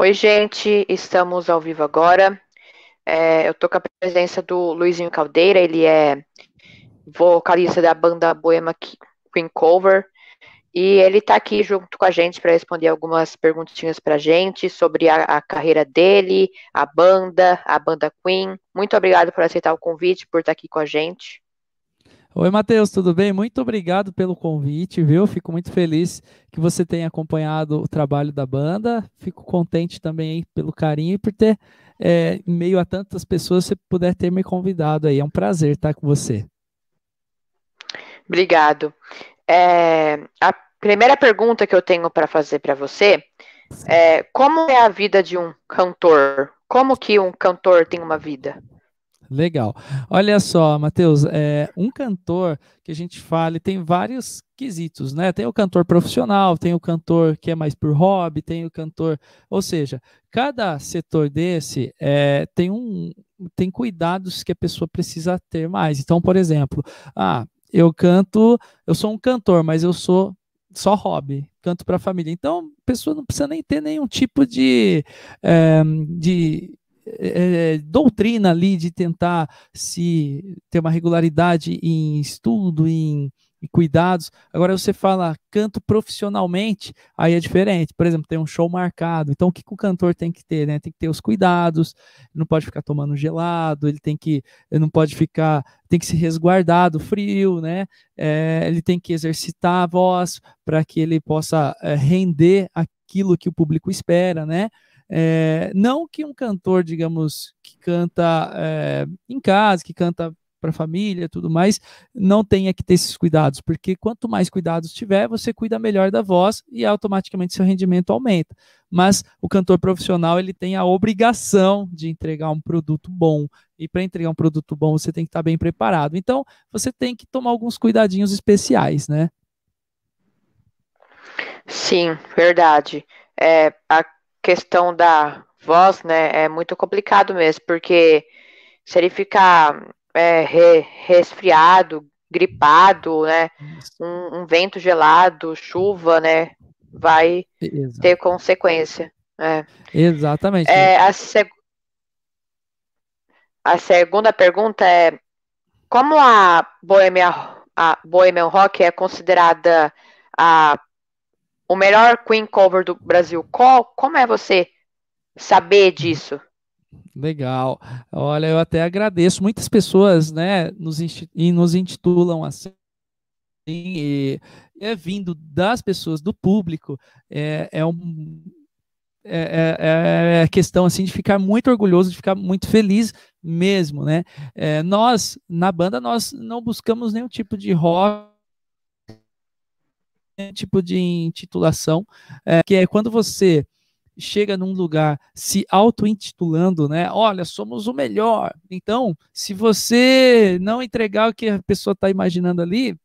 Oi, gente, estamos ao vivo agora. É, eu tô com a presença do Luizinho Caldeira, ele é vocalista da banda Boema Queen Cover, e ele tá aqui junto com a gente para responder algumas perguntinhas pra gente sobre a, a, carreira dele, a banda, a banda Queen. Muito obrigado por aceitar o convite, por estar aqui com a gente. Oi, Matheus, tudo bem? Muito obrigado pelo convite, viu? Fico muito feliz que você tenha acompanhado o trabalho da banda. Fico contente também pelo carinho e por ter, é, em meio a tantas pessoas, você puder ter me convidado aí. É um prazer estar com você. Obrigado. É, a primeira pergunta que eu tenho para fazer para você é como é a vida de um cantor? Como que um cantor tem uma vida? Legal. Olha só, Matheus, é, um cantor que a gente fala tem vários quesitos, né? Tem o cantor profissional, tem o cantor que é mais por hobby, tem o cantor, ou seja, cada setor desse é, tem um tem cuidados que a pessoa precisa ter mais. Então, por exemplo, ah, eu canto, eu sou um cantor, mas eu sou só hobby, canto para a família. Então, a pessoa não precisa nem ter nenhum tipo de, é, de é, é, doutrina ali de tentar se ter uma regularidade em estudo, em, em, cuidados. Agora você fala canto profissionalmente, aí é diferente. Por exemplo, tem um show marcado. Então, o que, que o cantor tem que ter? Né? Tem que ter os cuidados, não pode ficar tomando gelado, ele tem que, ele não pode ficar, tem que se resguardar do frio, né? É, ele tem que exercitar a voz para que ele possa é, render aquilo que o público espera, né? É, não que um cantor, digamos, que canta é, em casa, que canta para a família tudo mais, não tenha que ter esses cuidados, porque quanto mais cuidados tiver, você cuida melhor da voz e automaticamente seu rendimento aumenta. Mas o cantor profissional ele tem a obrigação de entregar um produto bom, e para entregar um produto bom você tem que estar tá bem preparado. Então você tem que tomar alguns cuidadinhos especiais, né? Sim, verdade. É, a questão da voz, né, é muito complicado mesmo, porque se ele ficar é, re, resfriado, gripado, né, um, um, vento gelado, chuva, né, vai ter consequência. É. Exatamente. É, a, seg a segunda pergunta é como a Bohemian, a Bohemian Rock é considerada a o melhor Queen cover do Brasil. Qual, como é você saber disso? Legal. Olha, eu até agradeço. Muitas pessoas, né, nos, nos intitulam assim, e é vindo das pessoas, do público, é, é um é, é, é, questão assim de ficar muito orgulhoso, de ficar muito feliz mesmo, né? É, nós na banda nós não buscamos nenhum tipo de rock tipo de intitulação, é, que é quando você chega num lugar se auto-intitulando, né? Olha, somos o melhor. Então, se você não entregar o que a pessoa está imaginando ali,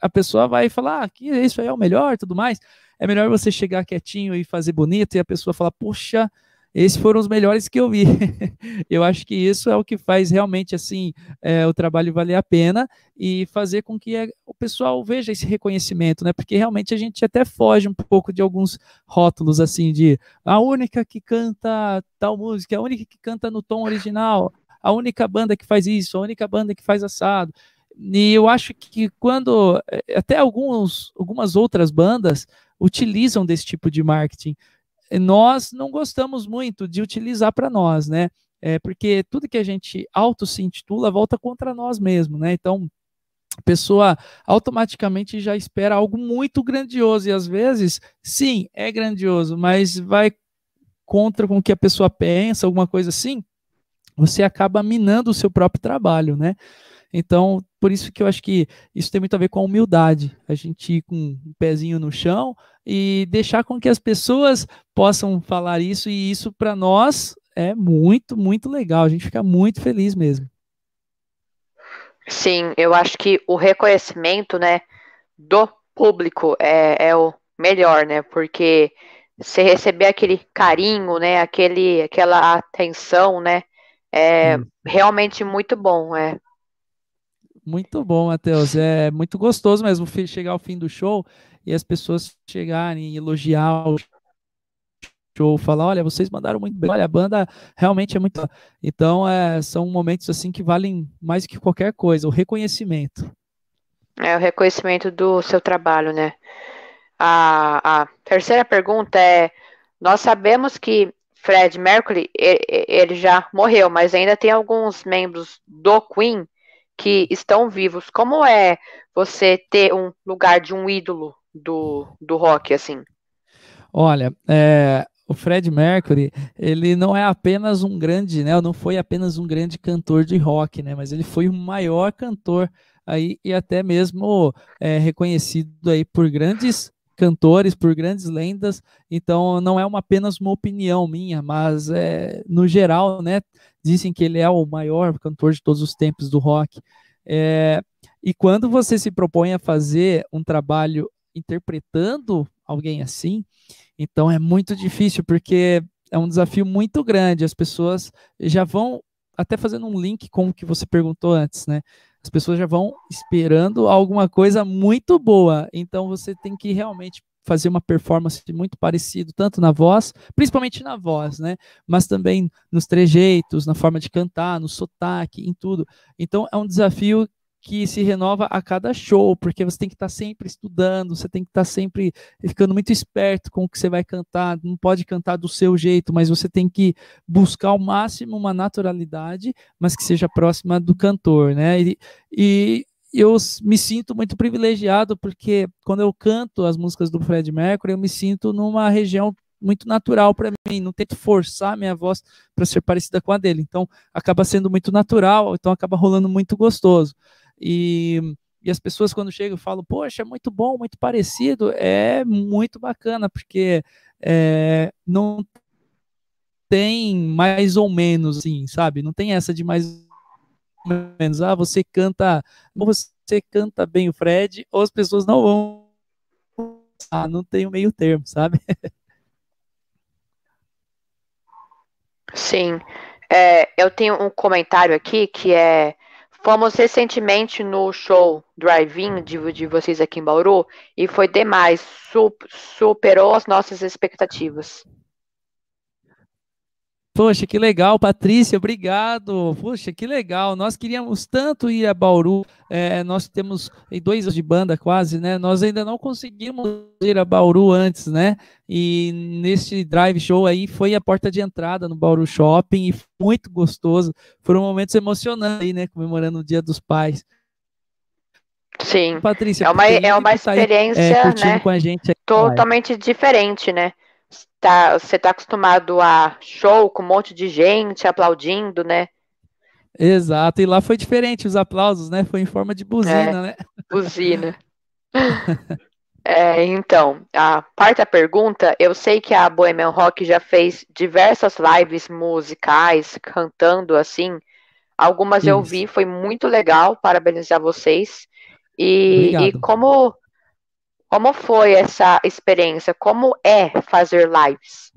a pessoa vai falar ah, que isso aí é o melhor, tudo mais. É melhor você chegar quietinho e fazer bonito e a pessoa falar, puxa, esses foram os melhores que eu vi. eu acho que isso é o que faz realmente assim é, o trabalho valer a pena e fazer com que o pessoal veja esse reconhecimento, né? Porque realmente a gente até foge um pouco de alguns rótulos assim de a única que canta tal música, a única que canta no tom original, a única banda que faz isso, a única banda que faz assado. E eu acho que quando é, até alguns, algumas outras bandas utilizam desse tipo de marketing nós não gostamos muito de utilizar para nós, né? É porque tudo que a gente auto se intitula volta contra nós mesmos, né? Então, a pessoa automaticamente já espera algo muito grandioso e às vezes, sim, é grandioso, mas vai contra com o que a pessoa pensa, alguma coisa assim, você acaba minando o seu próprio trabalho, né? Então, por isso que eu acho que isso tem muito a ver com a humildade. A gente ir com um pezinho no chão e deixar com que as pessoas possam falar isso, e isso para nós é muito, muito legal. A gente fica muito feliz mesmo. Sim, eu acho que o reconhecimento, né, do público é, é o melhor, né? Porque você receber aquele carinho, né, aquele, aquela atenção, né, é hum. realmente muito bom, é. Muito bom, Matheus. É muito gostoso mesmo chegar ao fim do show e as pessoas chegarem e elogiar o show, falar, olha, vocês mandaram muito bem, olha, a banda realmente é muito. Então, é, são momentos assim que valem mais que qualquer coisa, o reconhecimento. É o reconhecimento do seu trabalho, né? A, a terceira pergunta é: nós sabemos que Fred Mercury ele já morreu, mas ainda tem alguns membros do Queen que estão vivos. Como é você ter um lugar de um ídolo do, do rock assim? Olha, é, o Fred Mercury, ele não é apenas um grande, né? Não foi apenas um grande cantor de rock, né? Mas ele foi o maior cantor aí e até mesmo é, reconhecido aí por grandes cantores, por grandes lendas. Então não é uma, apenas uma opinião minha, mas é, no geral, né? Dizem que ele é o maior cantor de todos os tempos do rock. É, e quando você se propõe a fazer um trabalho interpretando alguém assim, então é muito difícil, porque é um desafio muito grande. As pessoas já vão, até fazendo um link com o que você perguntou antes, né? As pessoas já vão esperando alguma coisa muito boa. Então você tem que realmente fazer uma performance muito parecido, tanto na voz, principalmente na voz, né? Mas também nos trejeitos, na forma de cantar, no sotaque, em tudo. Então é um desafio que se renova a cada show, porque você tem que estar sempre estudando, você tem que estar sempre ficando muito esperto com o que você vai cantar, não pode cantar do seu jeito, mas você tem que buscar ao máximo uma naturalidade, mas que seja próxima do cantor, né? E, e eu me sinto muito privilegiado, porque quando eu canto as músicas do Fred Mercury, eu me sinto numa região muito natural para mim, não tento forçar minha voz para ser parecida com a dele. Então, acaba sendo muito natural, então acaba rolando muito gostoso. E, e as pessoas, quando chegam, falam: Poxa, é muito bom, muito parecido. É muito bacana, porque é, não tem mais ou menos, assim, sabe? Não tem essa de mais ou menos. Ah, você canta, você canta bem o Fred, ou as pessoas não vão. Ah, não tem o meio termo, sabe? Sim. É, eu tenho um comentário aqui que é Fomos recentemente no show Drive-In de, de vocês aqui em Bauru e foi demais, superou as nossas expectativas. Poxa, que legal, Patrícia, obrigado. Poxa, que legal. Nós queríamos tanto ir a Bauru. É, nós temos dois anos de banda quase, né? Nós ainda não conseguimos ir a Bauru antes, né? E nesse drive show aí foi a porta de entrada no Bauru Shopping e muito gostoso. Foram momentos emocionantes aí, né? Comemorando o Dia dos Pais. Sim. Patrícia, é uma, é uma experiência, tá aí, é, né? Com a gente totalmente diferente, né? Tá, você tá acostumado a show com um monte de gente aplaudindo, né? Exato, e lá foi diferente os aplausos, né? Foi em forma de buzina, é, né? Buzina. é, então, a quarta pergunta, eu sei que a Bohemian Rock já fez diversas lives musicais, cantando assim. Algumas Isso. eu vi, foi muito legal, parabenizar vocês. E, e como como foi essa experiência? Como é fazer lives?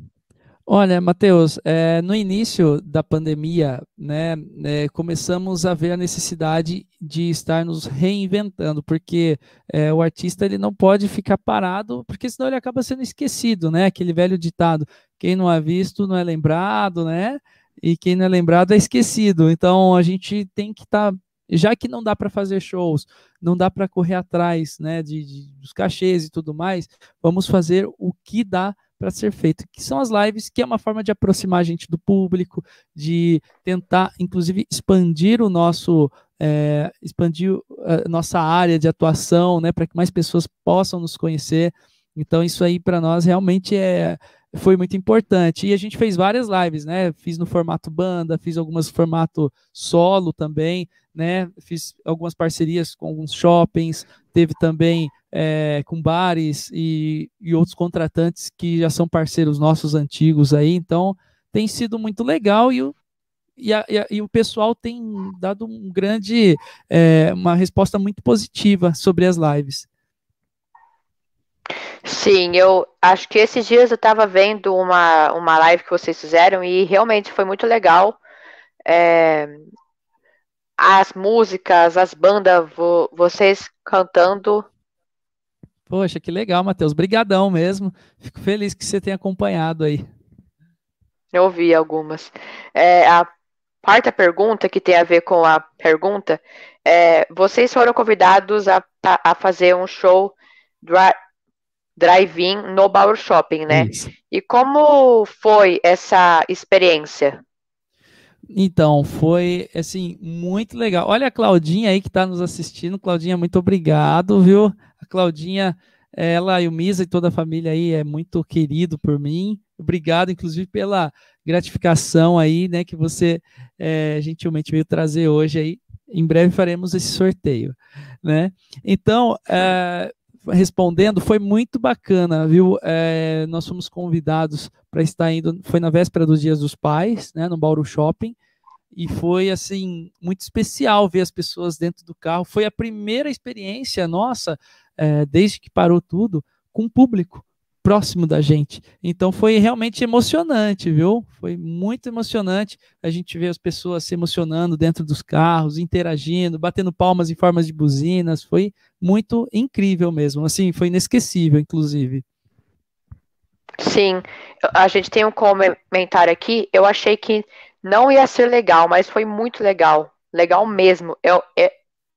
Olha, Matheus, é, no início da pandemia, né, é, começamos a ver a necessidade de estar nos reinventando, porque é, o artista ele não pode ficar parado, porque senão ele acaba sendo esquecido, né? Aquele velho ditado: quem não é visto não é lembrado, né? E quem não é lembrado é esquecido. Então a gente tem que estar tá já que não dá para fazer shows, não dá para correr atrás né, de, de, dos cachês e tudo mais, vamos fazer o que dá para ser feito, que são as lives, que é uma forma de aproximar a gente do público, de tentar, inclusive, expandir o nosso, é, expandir a nossa área de atuação, né, para que mais pessoas possam nos conhecer. Então, isso aí para nós realmente é, foi muito importante. E a gente fez várias lives, né? Fiz no formato banda, fiz algumas no formato solo também, né? Fiz algumas parcerias com alguns shoppings, teve também é, com bares e, e outros contratantes que já são parceiros nossos antigos aí. Então, tem sido muito legal e o, e, a, e, a, e, o pessoal tem dado um grande, é, uma resposta muito positiva sobre as lives. Sim, eu acho que esses dias eu estava vendo uma, uma live que vocês fizeram e realmente foi muito legal. É, as músicas, as bandas, vo, vocês cantando. Poxa, que legal, Matheus. Brigadão mesmo. Fico feliz que você tenha acompanhado aí. Eu ouvi algumas. É, a quarta pergunta, que tem a ver com a pergunta, é, vocês foram convidados a, a fazer um show drive-in no Bauer Shopping, né? Isso. E como foi essa experiência? Então, foi, assim, muito legal. Olha a Claudinha aí que está nos assistindo. Claudinha, muito obrigado, viu? A Claudinha, ela e o Misa e toda a família aí é muito querido por mim. Obrigado, inclusive, pela gratificação aí, né, que você é, gentilmente veio trazer hoje aí. Em breve faremos esse sorteio, né? Então, é, respondendo, foi muito bacana, viu? É, nós fomos convidados para estar indo, foi na véspera dos Dias dos Pais, né, no Bauru Shopping, e foi assim muito especial ver as pessoas dentro do carro. Foi a primeira experiência nossa, é, desde que parou tudo, com público próximo da gente. Então foi realmente emocionante, viu? Foi muito emocionante a gente ver as pessoas se emocionando dentro dos carros, interagindo, batendo palmas em formas de buzinas. Foi muito incrível mesmo. Assim, foi inesquecível, inclusive. Sim, a gente tem um comentário aqui. Eu achei que não ia ser legal, mas foi muito legal. Legal mesmo. Eu, eu,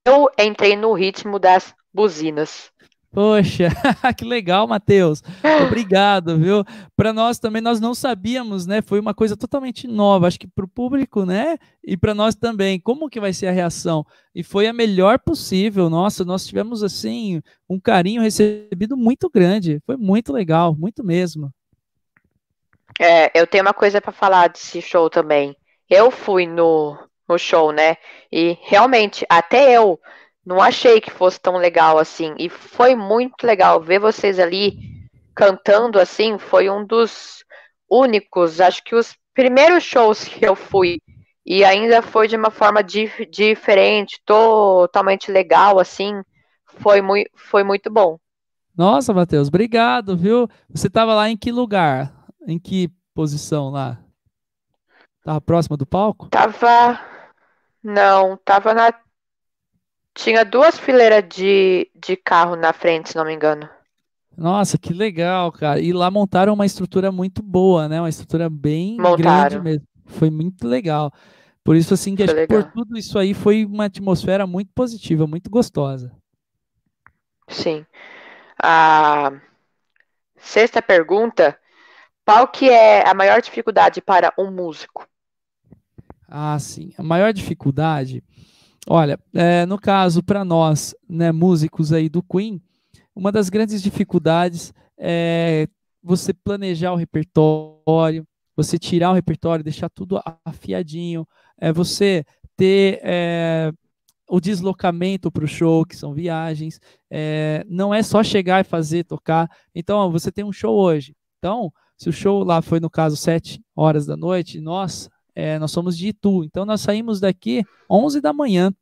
eu entrei no ritmo das buzinas. Poxa, que legal, Matheus. Obrigado, viu? Para nós também, nós não sabíamos, né? Foi uma coisa totalmente nova, acho que para o público, né? E para nós também. Como que vai ser a reação? E foi a melhor possível. Nossa, nós tivemos assim um carinho recebido muito grande. Foi muito legal, muito mesmo. É, eu tenho uma coisa para falar desse show também. Eu fui no, no show, né? E realmente, até eu não achei que fosse tão legal assim. E foi muito legal ver vocês ali cantando assim. Foi um dos únicos, acho que os primeiros shows que eu fui. E ainda foi de uma forma dif diferente, totalmente legal, assim. Foi, muito foi muito bom. Nossa, Matheus, obrigado, viu? Você estava lá em que lugar? Em que posição lá? Tava próxima do palco? Tava. Não, tava na tinha duas fileiras de, de carro na frente, se não me engano. Nossa, que legal, cara. E lá montaram uma estrutura muito boa, né? Uma estrutura bem montaram. grande mesmo. Foi muito legal. Por isso, assim, que acho por tudo isso aí foi uma atmosfera muito positiva, muito gostosa. Sim. A sexta pergunta: qual que é a maior dificuldade para um músico? Ah, sim. A maior dificuldade Olha, é, no caso, para nós, né, músicos aí do Queen, uma das grandes dificuldades é você planejar o repertório, você tirar o repertório, deixar tudo afiadinho, é você ter é, o deslocamento para o show, que são viagens, é, não é só chegar e fazer, tocar. Então, você tem um show hoje. Então, se o show lá foi, no caso, 7 horas da noite, nós é, nós somos de Itu, então nós saímos daqui 11 da manhã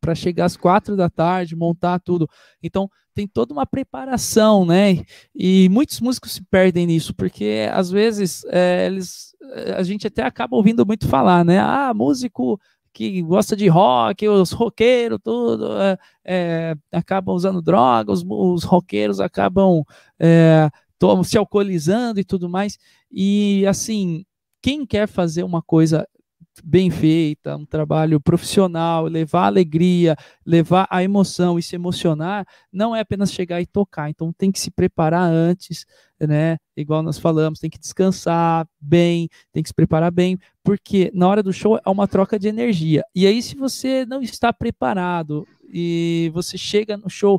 para chegar às 4 da tarde, montar tudo. Então tem toda uma preparação, né? E muitos músicos se perdem nisso, porque às vezes é, eles, a gente até acaba ouvindo muito falar, né? Ah, músico que gosta de rock, os roqueiros, tudo, é, é, acabam usando drogas, os, os roqueiros acabam é, se alcoolizando e tudo mais. E assim, quem quer fazer uma coisa bem feita, um trabalho profissional, levar alegria, levar a emoção e se emocionar, não é apenas chegar e tocar. Então tem que se preparar antes, né? Igual nós falamos, tem que descansar bem, tem que se preparar bem, porque na hora do show é uma troca de energia. E aí, se você não está preparado e você chega no show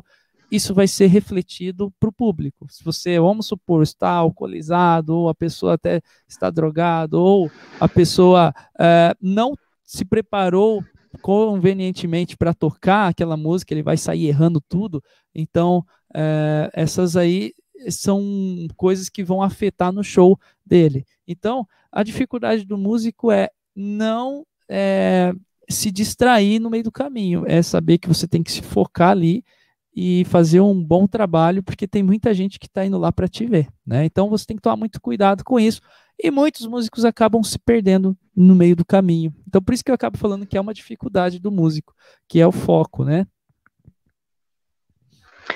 isso vai ser refletido para o público. Se você, vamos supor, está alcoolizado, ou a pessoa até está drogado, ou a pessoa é, não se preparou convenientemente para tocar aquela música, ele vai sair errando tudo. Então, é, essas aí são coisas que vão afetar no show dele. Então, a dificuldade do músico é não é, se distrair no meio do caminho, é saber que você tem que se focar ali e fazer um bom trabalho, porque tem muita gente que está indo lá para te ver, né? Então você tem que tomar muito cuidado com isso. E muitos músicos acabam se perdendo no meio do caminho. Então por isso que eu acabo falando que é uma dificuldade do músico, que é o foco, né?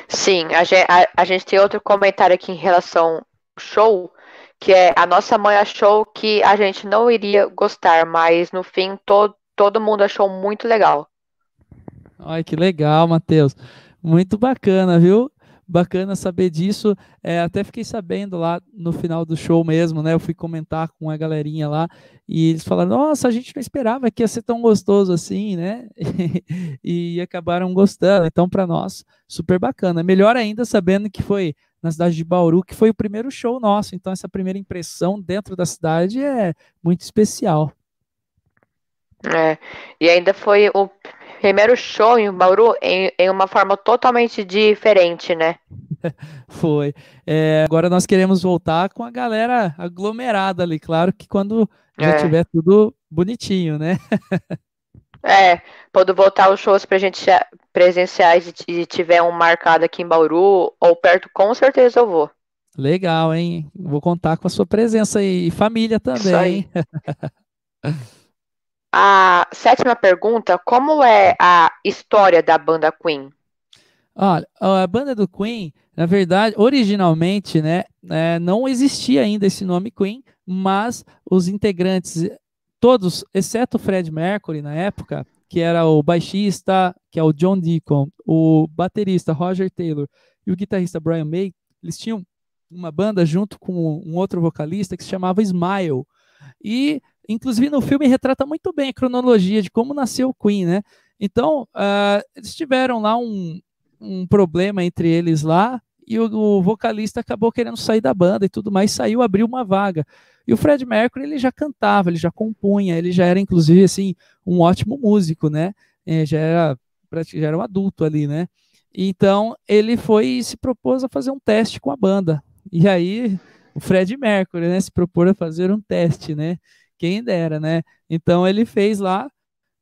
Sim, a gente, a, a gente tem outro comentário aqui em relação ao show, que é a nossa mãe achou que a gente não iria gostar, mas no fim todo, todo mundo achou muito legal. Ai, que legal, Matheus. Muito bacana, viu? Bacana saber disso. É, até fiquei sabendo lá no final do show mesmo, né? Eu fui comentar com a galerinha lá e eles falaram: Nossa, a gente não esperava que ia ser tão gostoso assim, né? e acabaram gostando. Então, para nós, super bacana. Melhor ainda sabendo que foi na cidade de Bauru, que foi o primeiro show nosso. Então, essa primeira impressão dentro da cidade é muito especial. É, e ainda foi o primeiro show em Bauru em, em uma forma totalmente diferente, né? Foi. É, agora nós queremos voltar com a galera aglomerada ali, claro que quando já é. tiver tudo bonitinho, né? é, quando voltar os shows pra gente presenciais e tiver um marcado aqui em Bauru ou perto, com certeza eu vou. Legal, hein? Vou contar com a sua presença e família também. A sétima pergunta: como é a história da banda Queen? Olha, a banda do Queen, na verdade, originalmente, né, é, não existia ainda esse nome Queen, mas os integrantes, todos, exceto o Fred Mercury na época, que era o baixista, que é o John Deacon, o baterista Roger Taylor e o guitarrista Brian May, eles tinham uma banda junto com um outro vocalista que se chamava Smile. E Inclusive no filme retrata muito bem a cronologia de como nasceu o Queen, né? Então, uh, eles tiveram lá um, um problema entre eles lá, e o, o, vocalista acabou querendo sair da banda e tudo mais, saiu, abriu uma vaga. E o Fred Mercury, ele já cantava, ele já compunha, ele já era, inclusive, assim, um ótimo músico, né? É, já, era, já era um adulto ali, né? Então, ele foi e se propôs a fazer um teste com a banda. E aí, o Fred Mercury, né, se propôs a fazer um teste, né? Quem dera, né? Então ele fez lá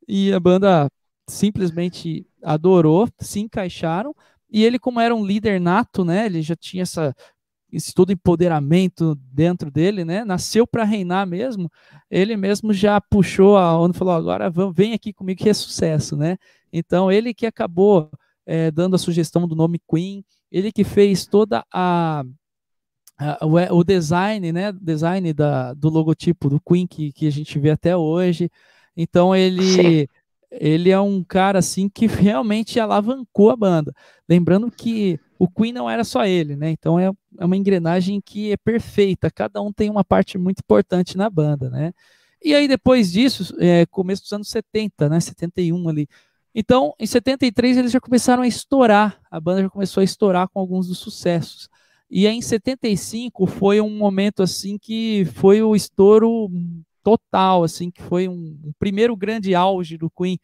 e a banda simplesmente adorou, se encaixaram. E ele, como era um líder nato, né? Ele já tinha essa, esse todo empoderamento dentro dele, né? Nasceu para reinar mesmo. Ele mesmo já puxou a onda e falou: agora vem aqui comigo que é sucesso, né? Então ele que acabou é, dando a sugestão do nome Queen, ele que fez toda a o, o design, né, design da, do logotipo do Queen que, que a gente vê até hoje. Então ele ele é um cara assim que realmente alavancou a banda. Lembrando que o Queen não era só ele, né? Então é, é uma engrenagem que é perfeita. Cada um tem uma parte muito importante na banda, né? E aí depois disso, é, começo dos anos 70, né? 71 ali. Então, em 73 eles já começaram a estourar. A banda já começou a estourar com alguns dos sucessos. E em 75 foi um momento assim que foi o estouro total, assim, que foi um, um primeiro grande auge do Queen,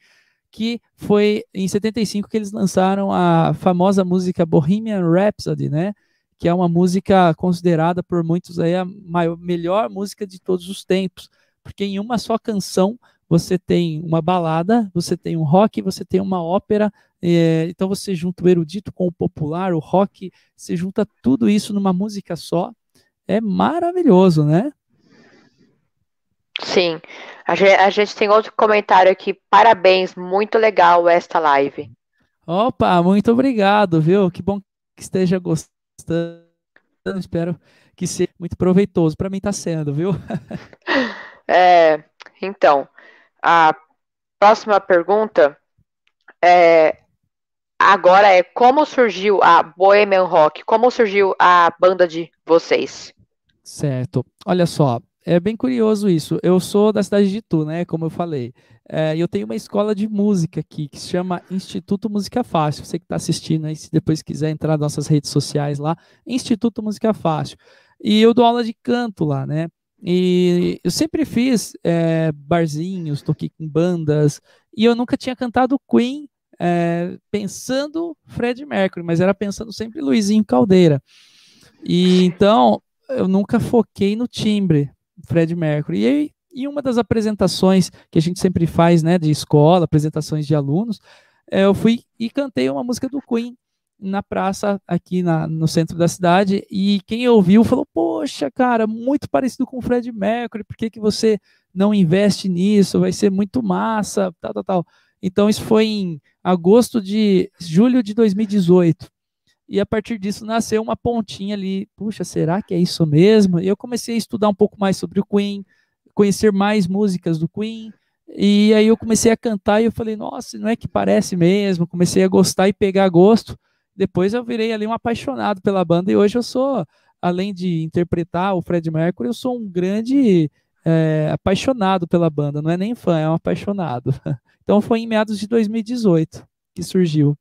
que foi em 75 que eles lançaram a famosa música Bohemian Rhapsody, né? Que é uma música considerada por muitos aí a maior, melhor música de todos os tempos, porque em uma só canção você tem uma balada, você tem um rock, você tem uma ópera, é, então você junta o erudito com o popular, o rock, você junta tudo isso numa música só. É maravilhoso, né? Sim. A gente, a gente tem outro comentário aqui. Parabéns, muito legal esta live. Opa, muito obrigado, viu? Que bom que esteja gostando. Espero que seja muito proveitoso. Para mim está sendo, viu? é, então, a próxima pergunta é agora é como surgiu a Bohemian Rock? Como surgiu a banda de vocês? Certo. Olha só, é bem curioso isso. Eu sou da cidade de Itu, né? Como eu falei. É, eu tenho uma escola de música aqui que se chama Instituto Música Fácil. Você que está assistindo aí, se depois quiser entrar nas nossas redes sociais lá, Instituto Música Fácil. E eu dou aula de canto lá, né? E eu sempre fiz é, barzinhos, toquei com bandas, e eu nunca tinha cantado Queen é, pensando Fred Mercury, mas era pensando sempre Luizinho Caldeira. E então eu nunca foquei no timbre Fred Mercury. E aí, em uma das apresentações que a gente sempre faz, né, de escola, apresentações de alunos, é, eu fui e cantei uma música do Queen na praça aqui na, no centro da cidade e quem ouviu falou, poxa, cara, muito parecido com o Fred Mercury, por que, que você não investe nisso? Vai ser muito massa, tal, tal, tal. Então isso foi em agosto de julho de 2018. e a partir disso nasceu uma pontinha ali, puxa, será que é isso mesmo? E eu comecei a estudar um pouco mais sobre o Queen, conhecer mais músicas do Queen, e aí eu comecei a cantar e eu falei, nossa, não é que parece mesmo? Comecei a gostar e pegar gosto. Depois eu virei ali um apaixonado pela banda e hoje eu sou, além de interpretar o Fred Mercury, eu sou um grande é, apaixonado pela banda. Não é nem fã, é um apaixonado. Então foi em meados de 2018 que surgiu.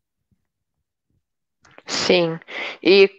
Sim. E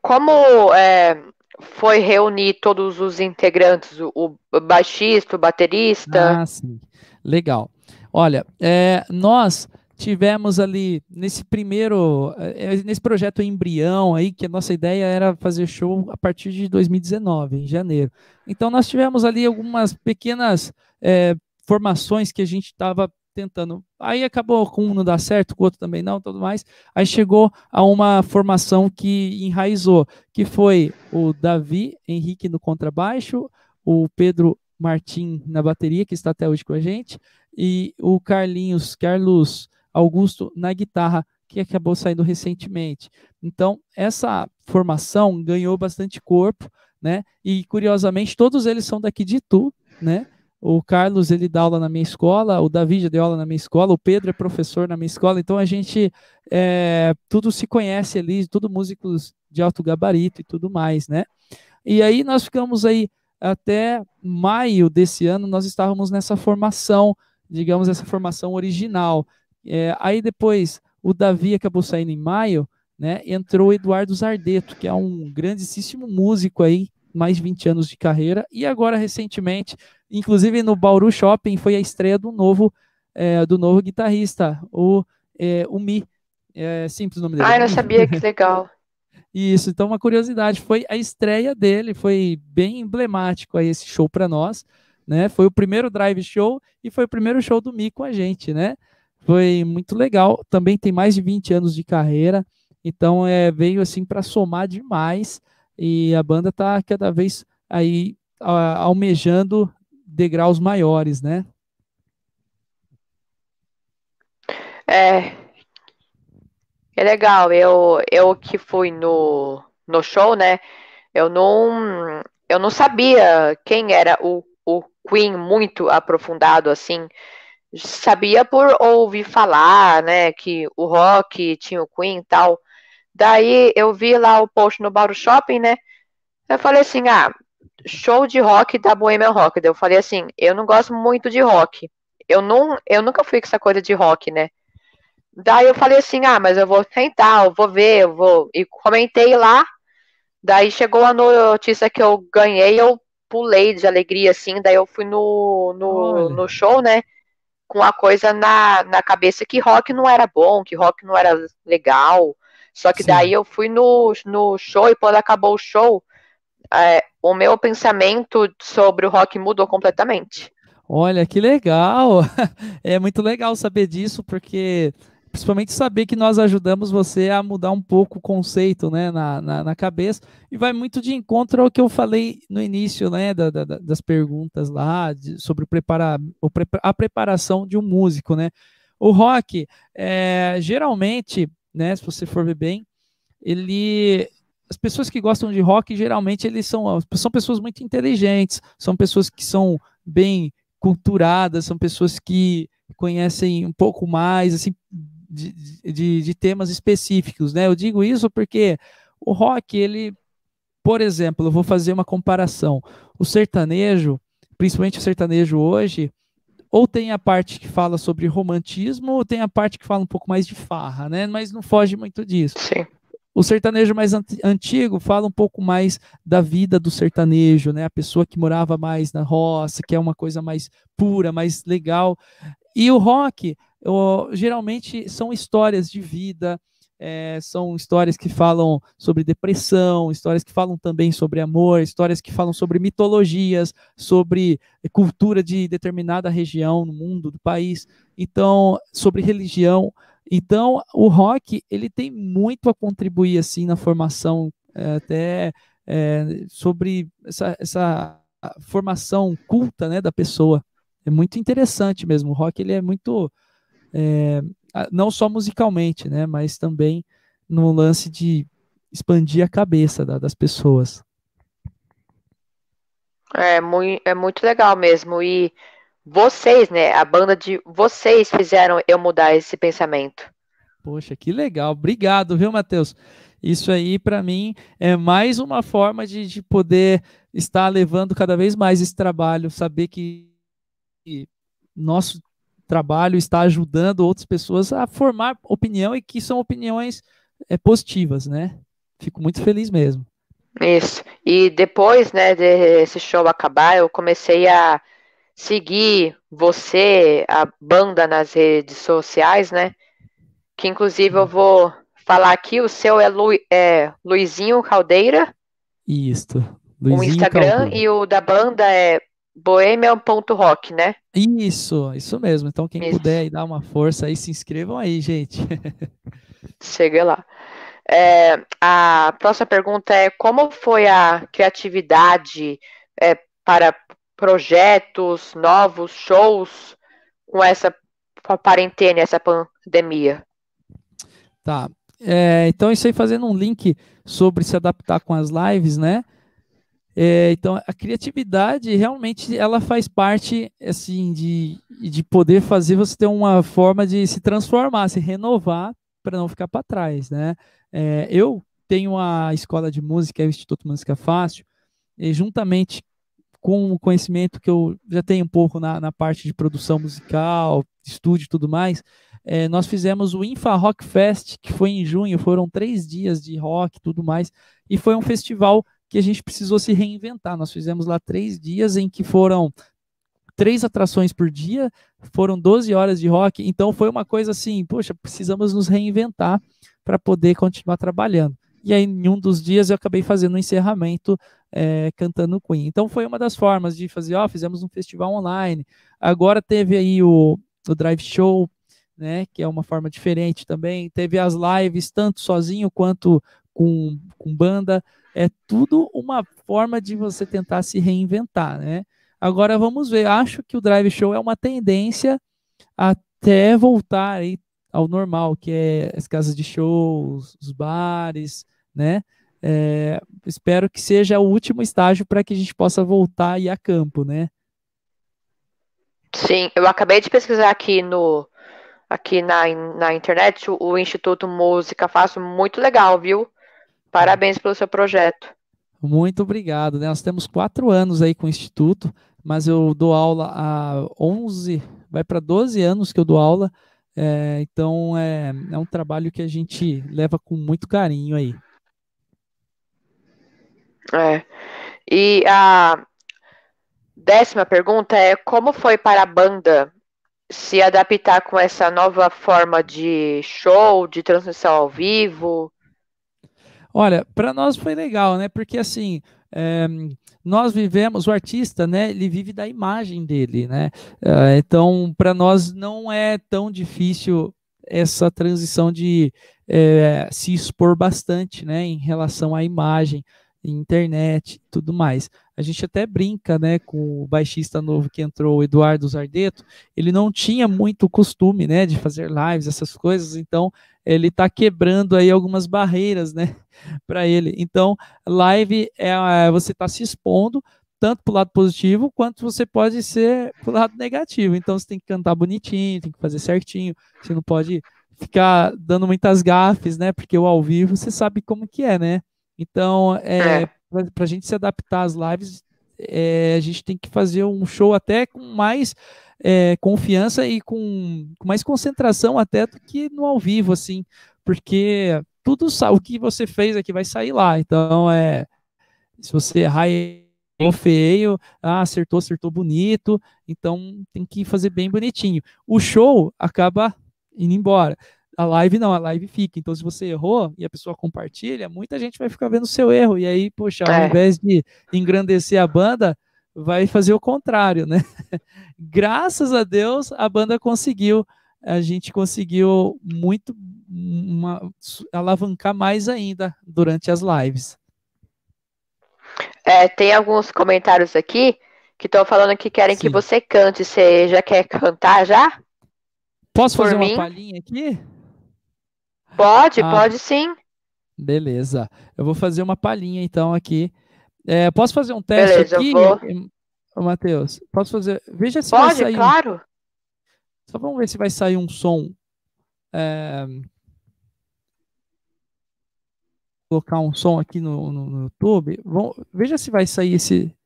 como é, foi reunir todos os integrantes, o, o baixista, o baterista? Ah, sim. Legal. Olha, é, nós tivemos ali nesse primeiro, é, nesse projeto embrião aí, que a nossa ideia era fazer show a partir de 2019, em janeiro. Então nós tivemos ali algumas pequenas é, formações que a gente estava tentando. Aí acabou com um não dar certo, com o outro também não, tudo mais. Aí chegou a uma formação que enraizou, que foi o Davi Henrique no contrabaixo, o Pedro Martim na bateria, que está até hoje com a gente, e o Carlinhos, Carlos Augusto na guitarra, que acabou saindo recentemente. Então, essa formação ganhou bastante corpo, né? E curiosamente, todos eles são daqui de Itu, né? O Carlos, ele dá aula na minha escola, o Davi já deu aula na minha escola, o Pedro é professor na minha escola, então a gente é, tudo se conhece ali, tudo músicos de alto gabarito e tudo mais, né? E aí nós ficamos aí até maio desse ano, nós estávamos nessa formação, digamos, essa formação original. É, aí depois o Davi acabou saindo em maio, né? Entrou o Eduardo Zardeto, que é um grandíssimo músico aí, mais de 20 anos de carreira, e agora recentemente Inclusive no Bauru Shopping foi a estreia do novo, é, do novo guitarrista, o, é, o Mi. É simples o nome dele. Ah, eu não sabia, que legal. Isso, então uma curiosidade, foi a estreia dele, foi bem emblemático aí esse show para nós, né? Foi o primeiro drive show e foi o primeiro show do Mi com a gente, né? Foi muito legal, também tem mais de 20 anos de carreira, então é, veio assim para somar demais e a banda tá cada vez aí almejando degraus maiores, né? É. É legal. Eu, eu que fui no, no show, né? Eu não, eu não sabia quem era o, o Queen muito aprofundado assim. Sabia por ouvir falar, né? Que o rock tinha o Queen e tal. Daí eu vi lá o post no Bauru Shopping, né? Eu falei assim: ah, show de rock da Bohemian Rock. Eu falei assim, eu não gosto muito de rock. Eu, não, eu nunca fui com essa coisa de rock, né? Daí eu falei assim, ah, mas eu vou tentar, eu vou ver, eu vou. E comentei lá. Daí chegou a notícia que eu ganhei, eu pulei de alegria, assim. Daí eu fui no, no, no show, né? Com a coisa na, na cabeça que rock não era bom, que rock não era legal. Só que Sim. daí eu fui no, no show e quando acabou o show, é, o meu pensamento sobre o rock mudou completamente. Olha, que legal! É muito legal saber disso, porque principalmente saber que nós ajudamos você a mudar um pouco o conceito né, na, na, na cabeça, e vai muito de encontro ao que eu falei no início né, da, da, das perguntas lá, de, sobre preparar, a preparação de um músico. Né? O rock, é, geralmente, né, se você for ver bem, ele as pessoas que gostam de rock, geralmente, eles são, são pessoas muito inteligentes, são pessoas que são bem culturadas, são pessoas que conhecem um pouco mais, assim, de, de, de temas específicos, né? Eu digo isso porque o rock, ele, por exemplo, eu vou fazer uma comparação. O sertanejo, principalmente o sertanejo hoje, ou tem a parte que fala sobre romantismo, ou tem a parte que fala um pouco mais de farra, né? Mas não foge muito disso. Sim. O sertanejo mais antigo fala um pouco mais da vida do sertanejo, né? A pessoa que morava mais na roça, que é uma coisa mais pura, mais legal. E o rock, geralmente são histórias de vida, é, são histórias que falam sobre depressão, histórias que falam também sobre amor, histórias que falam sobre mitologias, sobre cultura de determinada região no mundo, do país, então sobre religião. Então, o rock ele tem muito a contribuir assim na formação, é, até é, sobre essa, essa formação culta, né, da pessoa. É muito interessante mesmo. O rock ele é muito é, não só musicalmente, né, mas também no lance de expandir a cabeça da, das pessoas. É muito, é muito legal mesmo. E vocês, né? A banda de vocês fizeram eu mudar esse pensamento. Poxa, que legal. Obrigado, viu, Matheus? Isso aí, para mim, é mais uma forma de, de poder estar levando cada vez mais esse trabalho, saber que nosso trabalho está ajudando outras pessoas a formar opinião e que são opiniões é, positivas, né? Fico muito feliz mesmo. Isso. E depois, né, desse show acabar, eu comecei a seguir você, a banda nas redes sociais, né? Que inclusive eu vou falar aqui, o seu é, Lu, é Luizinho Caldeira. Isso. Luizinho o Instagram Caldeira. e o da banda é bohemian.rock, né? Isso, isso mesmo. Então quem isso. puder dar uma força aí, se inscrevam aí, gente. Chega lá. É, a próxima pergunta é como foi a criatividade é, para projetos, novos shows com essa quarentena, essa pandemia? Tá. É, então, isso aí fazendo um link sobre se adaptar com as lives, né? É, então, a criatividade realmente ela faz parte assim de, de poder fazer você ter uma forma de se transformar, se renovar para não ficar para trás, né? É, eu tenho a escola de música, o Instituto Música Fácil, e juntamente com o conhecimento que eu já tenho um pouco na, na parte de produção musical, estúdio e tudo mais, é, nós fizemos o Infa Rock Fest, que foi em junho, foram três dias de rock e tudo mais, e foi um festival que a gente precisou se reinventar. Nós fizemos lá três dias em que foram três atrações por dia, foram 12 horas de rock, então foi uma coisa assim, poxa, precisamos nos reinventar para poder continuar trabalhando. E aí, em um dos dias, eu acabei fazendo um encerramento é, cantando Queen. Então, foi uma das formas de fazer, ó, fizemos um festival online. Agora teve aí o, o Drive Show, né, que é uma forma diferente também. Teve as lives, tanto sozinho quanto com, com banda. É tudo uma forma de você tentar se reinventar, né? Agora vamos ver. Acho que o Drive Show é uma tendência até voltar aí ao normal, que é as casas de shows, os bares, né? É, espero que seja o último estágio para que a gente possa voltar e a campo, né? Sim, eu acabei de pesquisar aqui no aqui na, na internet o, o Instituto Música Faço muito legal, viu? Parabéns pelo seu projeto. Muito obrigado. Né? Nós temos quatro anos aí com o Instituto, mas eu dou aula há 11, vai para 12 anos que eu dou aula é, então é, é um trabalho que a gente leva com muito carinho aí. É. E a décima pergunta é como foi para a banda se adaptar com essa nova forma de show, de transmissão ao vivo? Olha, para nós foi legal, né? Porque assim, é, nós vivemos, o artista, né, ele vive da imagem dele, né? Uh, então, para nós não é tão difícil essa transição de é, se expor bastante, né, em relação à imagem, internet, tudo mais. A gente até brinca, né, com o baixista novo que entrou, o Eduardo Zardeto, ele não tinha muito costume, né, de fazer lives, essas coisas, então ele está quebrando aí algumas barreiras, né, para ele. Então, live é, é você está se expondo tanto para o lado positivo quanto você pode ser para o lado negativo. Então, você tem que cantar bonitinho, tem que fazer certinho. Você não pode ficar dando muitas gafes, né? Porque o ao vivo você sabe como que é, né? Então, é, é. para a gente se adaptar às lives, é, a gente tem que fazer um show até com mais é, confiança e com, com, mais concentração até do que no ao vivo, assim, porque tudo o que você fez aqui vai sair lá. Então, é, se você errar feio, ah, acertou, acertou bonito, então tem que fazer bem bonitinho. O show acaba indo embora. A live não, a live fica. Então, se você errou e a pessoa compartilha, muita gente vai ficar vendo o seu erro. E aí, poxa, ao é. invés de engrandecer a banda, vai fazer o contrário, né? Graças a Deus, a banda conseguiu, a gente conseguiu muito uma, alavancar mais ainda durante as lives. É, tem alguns comentários aqui que estão falando que querem Sim. que você cante. Você já quer cantar já? Posso Por fazer mim? uma palhinha aqui? Pode, ah, pode sim. Beleza. Eu vou fazer uma palhinha então aqui. É, posso fazer um teste Beleza, aqui. Matheus? Posso fazer? Veja se Pode, vai sair. claro. Só vamos ver se vai sair um som. É... Colocar um som aqui no, no, no YouTube. Vamos... Veja se vai sair esse.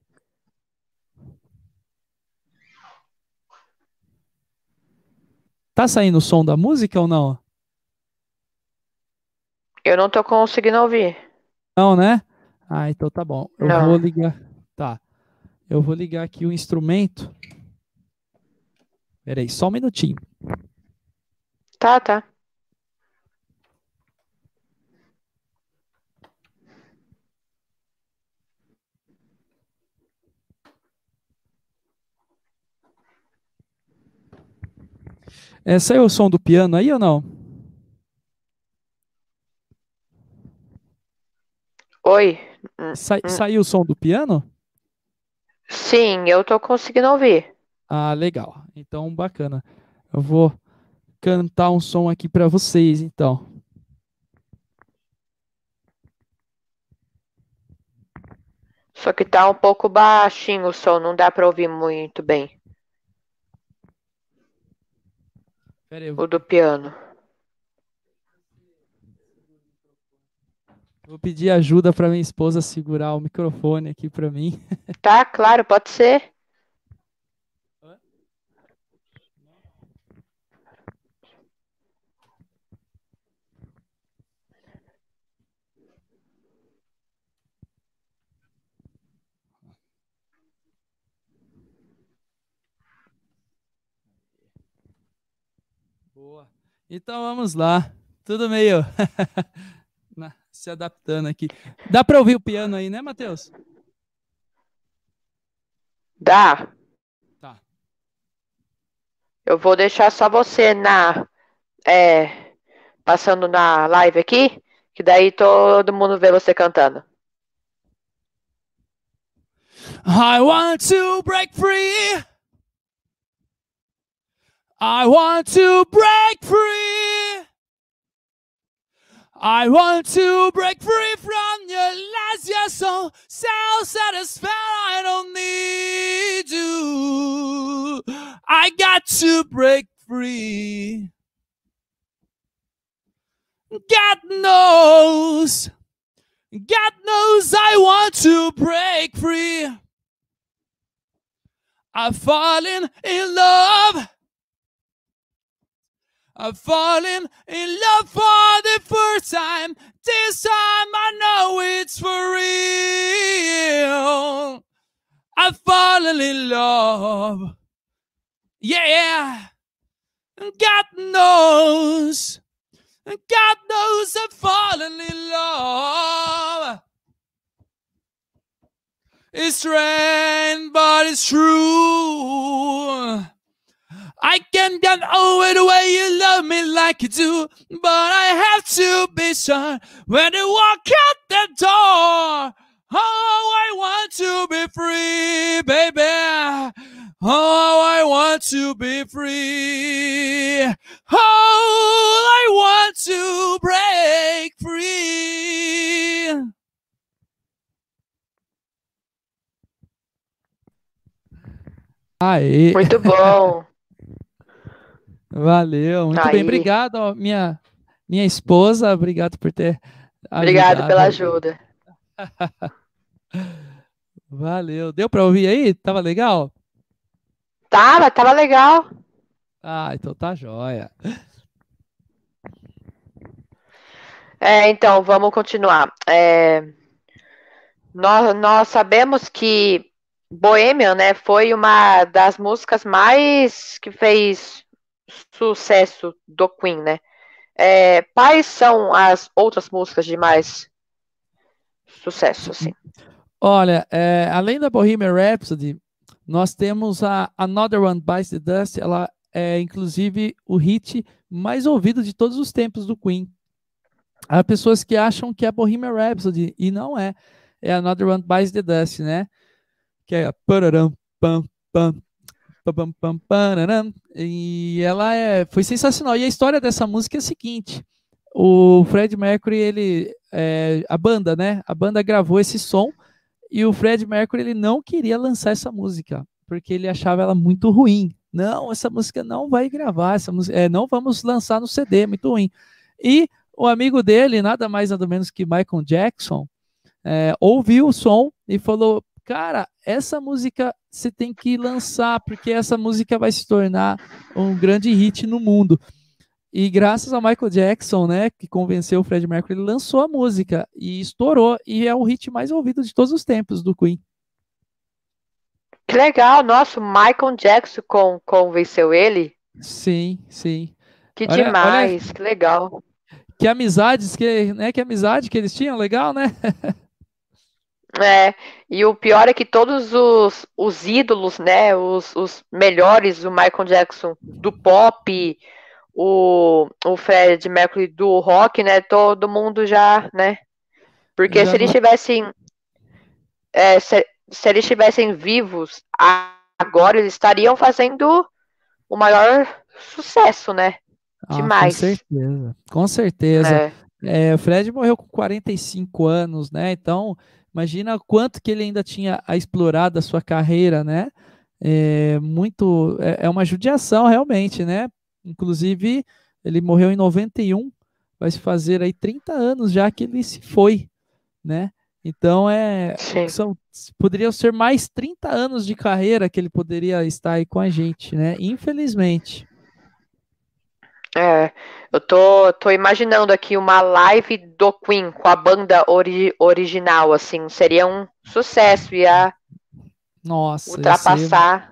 Tá saindo o som da música ou não? Eu não tô conseguindo ouvir. Não, né? Ah, então tá bom. Eu Não. vou ligar. Tá. Eu vou ligar aqui o instrumento. Peraí, só um minutinho. Tá, tá. É, saiu o som do piano aí ou não? Oi. Sa- Hum. Saiu o som do piano? Sim, eu tô conseguindo ouvir. Ah, legal. Então, bacana. Eu vou cantar um som aqui para vocês, então. Só que tá um pouco baixinho o som, não dá pra ouvir muito bem. Aí, eu O do piano. vou pedir ajuda para minha esposa segurar o microfone aqui para mim. Tá, claro, pode ser. Boa. Então vamos lá. Tudo meio se adaptando aqui. Dá para ouvir o piano aí, né, Matheus? Dá. Tá. Eu vou deixar só você na. É. Passando na live aqui. Que daí todo mundo vê você cantando. I want to break free. I want to break free. I want to break free from your lies. You're so self-satisfied. I don't need you. I got to break free. God knows. God knows I want to break free. I've fallen in love. I've fallen in love for the first time. This time I know it's for real. I've fallen in love. Yeah. God knows. God knows I've fallen in love. It's strange, but it's true. I can't get over the way you love me like you do, but I have to be sure when you walk out the door. Oh, I want to be free, baby. Oh, I want to be free. Oh, I want to break free. Aê, Muito bom. Valeu, muito bem, Aí. obrigado, ó, minha, minha esposa, obrigado por ter Obrigado ajudado pela aí. ajuda. Valeu, deu para ouvir aí? Tava legal? Tava, tava legal. Ah, então tá jóia. É, então, vamos continuar. É, nós, nós sabemos que Bohemian, né, foi uma das músicas mais que fez sucesso do Queen, né? É, quais são as outras músicas de mais sucesso, assim? Olha, é, além da Bohemian Rhapsody, nós temos a Another One Bites the Dust, ela é inclusive o hit mais ouvido de todos os tempos do Queen. Há pessoas que acham que é Bohemian Rhapsody e não é. É Another One Bites the Dust, né? Que é pararam, pam, pam, e ela é, foi sensacional. E a história dessa música é a seguinte: o Fred Mercury, ele, é, a banda, né? A banda gravou esse som e o Fred Mercury ele não queria lançar essa música porque ele achava ela muito ruim. Não, essa música não vai gravar, essa música, é, não vamos lançar no CD, é muito ruim. E o amigo dele, nada mais nada menos que Michael Jackson, é, ouviu o som e falou: Cara, essa música você tem que lançar, porque essa música vai se tornar um grande hit no mundo. E graças ao Michael Jackson, né, que convenceu o Fred Mercury, ele lançou a música e estourou, e é o hit mais ouvido de todos os tempos do Queen. Que legal, nossa, o Michael Jackson com, convenceu ele? Sim, sim. Que olha, demais, olha, que legal. Que amizades, que, né, que amizade que eles tinham, legal, né? É, e o pior é que todos os, os ídolos, né, os, os melhores, o Michael Jackson do pop, o, o Fred Mercury do rock, né, todo mundo já, né, porque já se eles tivessem, é, se, se eles estivessem vivos agora, eles estariam fazendo o maior sucesso, né? Demais. Ah, com certeza, com certeza. É. É, o Fred morreu com 45 anos, né? Então, imagina quanto que ele ainda tinha a explorar da sua carreira, né? É muito, é, é uma judiação realmente, né? Inclusive, ele morreu em 91, vai se fazer aí 30 anos já que ele se foi, né? Então é são poderiam ser mais 30 anos de carreira que ele poderia estar aí com a gente, né? Infelizmente. É, eu tô, tô imaginando aqui uma live do Queen com a banda ori original, assim, seria um sucesso, ia Nossa, ultrapassar. Ia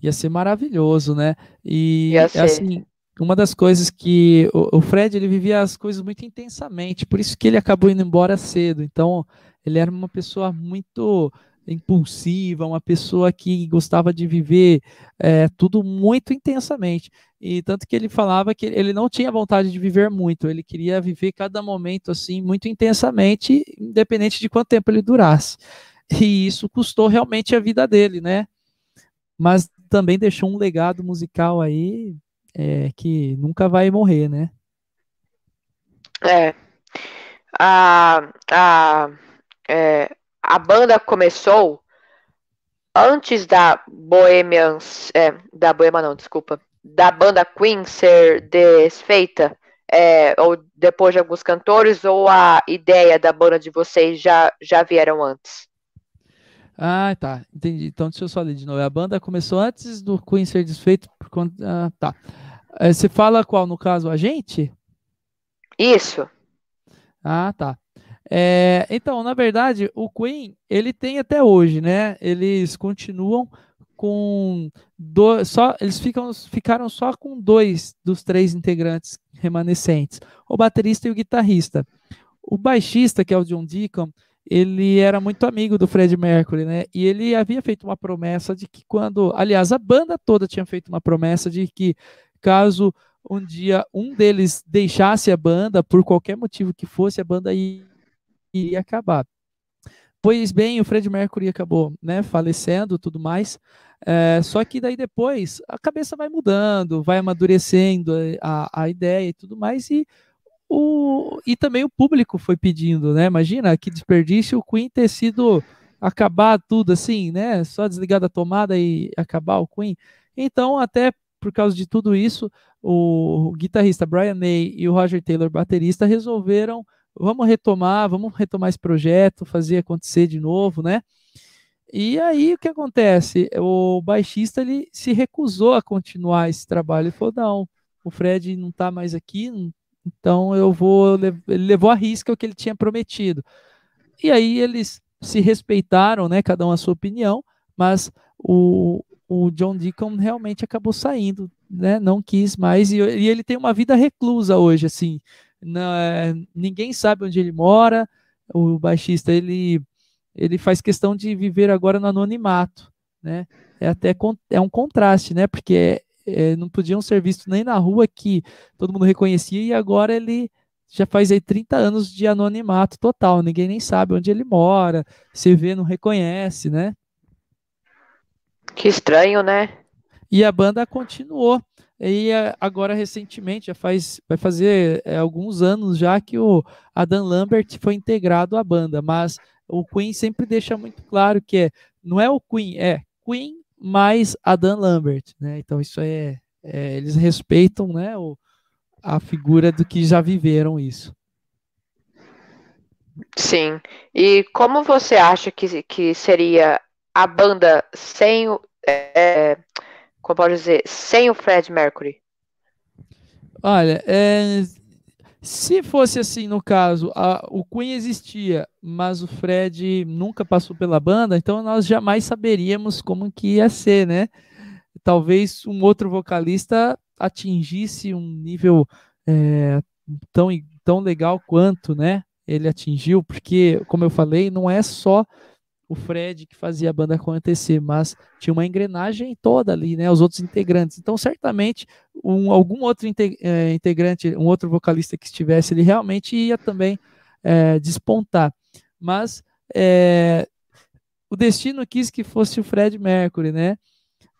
ser, ia ser maravilhoso, né? E assim, uma das coisas que o, o Fred ele vivia as coisas muito intensamente, por isso que ele acabou indo embora cedo. Então, ele era uma pessoa muito impulsiva, uma pessoa que gostava de viver é, tudo muito intensamente. E tanto que ele falava que ele não tinha vontade de viver muito, ele queria viver cada momento assim muito intensamente, independente de quanto tempo ele durasse. E isso custou realmente a vida dele, né? Mas também deixou um legado musical aí é, que nunca vai morrer, né? É. A, a é, a banda começou antes da Bohemian, é, da Bohemian não, desculpa, da banda Queen ser desfeita, é, ou depois de alguns cantores, ou a ideia da banda de vocês já, já vieram antes? Ah, tá, entendi. Então deixa eu só ler de novo. A banda começou antes do Queen ser desfeito por conta. Ah, tá. É, você fala qual, no caso, a gente? Isso. Ah, tá. É, então, na verdade, o Queen, ele tem até hoje, né? Eles continuam com dois, só eles ficam, ficaram só com dois dos três integrantes remanescentes, o baterista e o guitarrista. O baixista, que é o John Deacon, ele era muito amigo do Fred Mercury, né? E ele havia feito uma promessa de que quando, aliás, a banda toda tinha feito uma promessa de que caso um dia um deles deixasse a banda por qualquer motivo que fosse, a banda ia iria acabar. Pois bem, o Fred Mercury acabou né, falecendo tudo mais. É, só que daí depois a cabeça vai mudando, vai amadurecendo a, a ideia e tudo mais, e, o, e também o público foi pedindo, né? Imagina que desperdício o Queen ter sido acabar tudo assim, né? Só desligar da tomada e acabar o Queen. Então, até por causa de tudo isso, o guitarrista Brian May e o Roger Taylor, baterista, resolveram vamos retomar, vamos retomar esse projeto, fazer acontecer de novo, né? E aí o que acontece? O baixista ele se recusou a continuar esse trabalho. Ele falou: não, o Fred não está mais aqui, então eu vou. Ele levou a risca o que ele tinha prometido. E aí eles se respeitaram, né? Cada um a sua opinião, mas o, o John Deacon realmente acabou saindo, né? Não quis mais e, e ele tem uma vida reclusa hoje, assim não, é, ninguém sabe onde ele mora. O baixista ele ele faz questão de viver agora no anonimato, né? É até é um contraste, né? Porque é, não podiam ser vistos nem na rua que todo mundo reconhecia e agora ele já faz aí 30 anos de anonimato total, ninguém nem sabe onde ele mora, se vê, não reconhece, né? Que estranho, né? E a banda continuou. E é, agora, recentemente, já faz, vai fazer é, alguns anos já que o Adam Lambert foi integrado à banda, mas o Queen sempre deixa muito claro que é, não é o Queen, é Queen mais Adam Lambert, né? Então isso é, é eles respeitam, né, o, a figura do que já viveram isso. Sim. E como você acha que, que seria a banda sem. É, como pode dizer? Sem o Fred Mercury? Olha, é, se fosse assim no caso, a, o Queen existia, mas o Fred nunca passou pela banda, então nós jamais saberíamos como que ia ser, né? Talvez um outro vocalista atingisse um nível é, tão, tão legal quanto, né? ele atingiu, porque, como eu falei, não é só o Fred que fazia a banda acontecer, mas tinha uma engrenagem toda ali, né? Os outros integrantes. Então, certamente, um, algum outro é, integrante, um outro vocalista que estivesse, ele realmente ia também é, despontar. Mas é, o destino quis que fosse o Fred Mercury, né?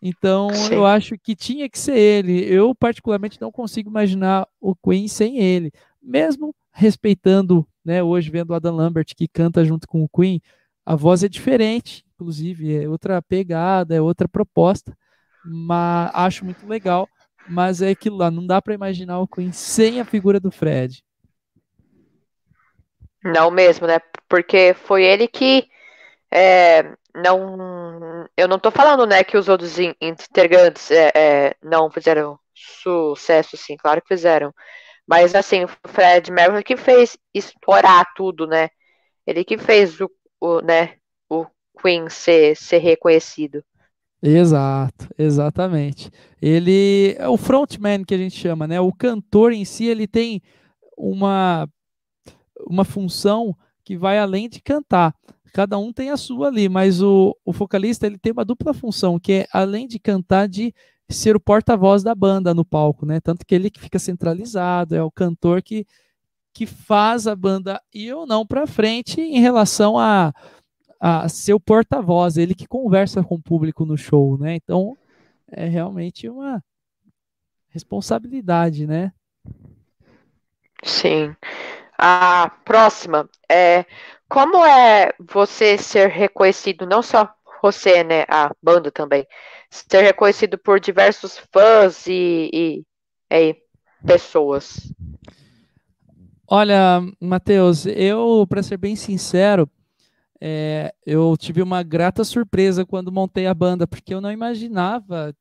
Então, Sim. eu acho que tinha que ser ele. Eu, particularmente, não consigo imaginar o Queen sem ele. Mesmo respeitando, né, hoje vendo o Adam Lambert que canta junto com o Queen, a voz é diferente, inclusive, é outra pegada, é outra proposta, mas acho muito legal, mas é aquilo lá, não dá para imaginar o Queen sem a figura do Fred. Não mesmo, né? Porque foi ele que é, não, eu não tô falando, né, que os outros integrantes é, é, não fizeram sucesso, sim, claro que fizeram. Mas assim, o Fred Mercury que fez explorar tudo, né? Ele que fez o, o, né, o Queen ser, ser reconhecido. Exato, exatamente. Ele é o frontman que a gente chama, né? O cantor em si, ele tem uma uma função que vai além de cantar. Cada um tem a sua ali, mas o, o vocalista ele tem uma dupla função, que é além de cantar, de ser o porta-voz da banda no palco, né? Tanto que ele que fica centralizado, é o cantor que, que faz a banda ir ou não para frente em relação a, a ser o porta-voz, ele que conversa com o público no show, né? Então é realmente uma responsabilidade, né? Sim. A próxima é como é você ser reconhecido não só você, né, a banda também, ser reconhecido por diversos fãs e, e, e pessoas? Olha, Matheus, eu, para ser bem sincero, é, eu tive uma grata surpresa quando montei a banda, porque eu não imaginava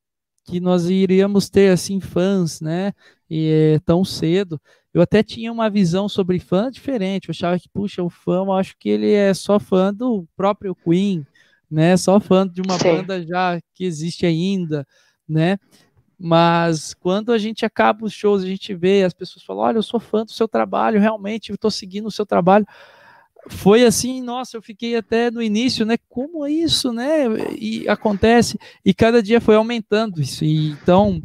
que nós iríamos ter assim fãs, né? E é, tão cedo. Eu até tinha uma visão sobre fã diferente. Eu achava que, puxa, o fã, eu acho que ele é só fã do próprio Queen, né? Só fã de uma Sim. banda já que existe ainda, né? Mas quando a gente acaba os shows, a gente vê as pessoas falam: olha, eu sou fã do seu trabalho, realmente, eu estou seguindo o seu trabalho. Foi assim, nossa, eu fiquei até no início, né? Como é isso, né? E acontece, e cada dia foi aumentando isso. E, então,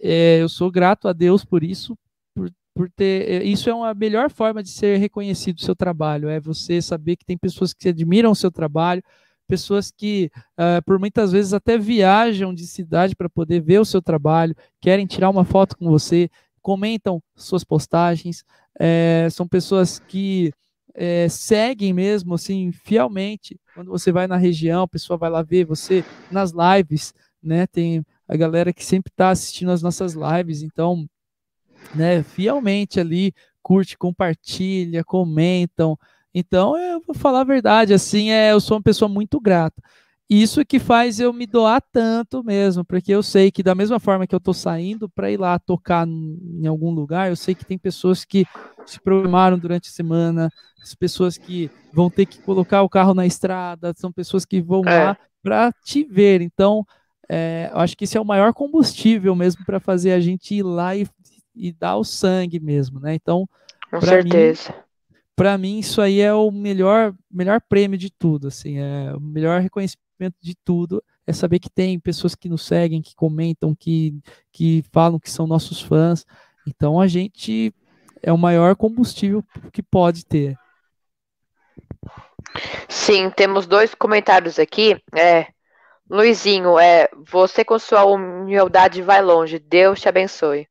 é, eu sou grato a Deus por isso, por, por ter. Isso é uma melhor forma de ser reconhecido o seu trabalho, é você saber que tem pessoas que admiram o seu trabalho, pessoas que uh, por muitas vezes até viajam de cidade para poder ver o seu trabalho, querem tirar uma foto com você, comentam suas postagens, é, são pessoas que é, seguem mesmo assim fielmente. Quando você vai na região, a pessoa vai lá ver você nas lives, né? Tem a galera que sempre está assistindo as nossas lives, então, né? Fielmente ali curte, compartilha, comentam. Então, eu vou falar a verdade, assim, é, eu sou uma pessoa muito grata. Isso que faz eu me doar tanto mesmo, porque eu sei que da mesma forma que eu estou saindo para ir lá tocar em algum lugar, eu sei que tem pessoas que se programaram durante a semana, as pessoas que vão ter que colocar o carro na estrada, são pessoas que vão é. lá para te ver. Então, é, eu acho que esse é o maior combustível mesmo para fazer a gente ir lá e, e dar o sangue mesmo, né? Então, com certeza. Mim, para mim isso aí é o melhor melhor prêmio de tudo, assim, é o melhor reconhecimento de tudo é saber que tem pessoas que nos seguem, que comentam, que, que falam que são nossos fãs. Então a gente é o maior combustível que pode ter. Sim, temos dois comentários aqui. É, Luizinho, é, você com sua humildade vai longe. Deus te abençoe.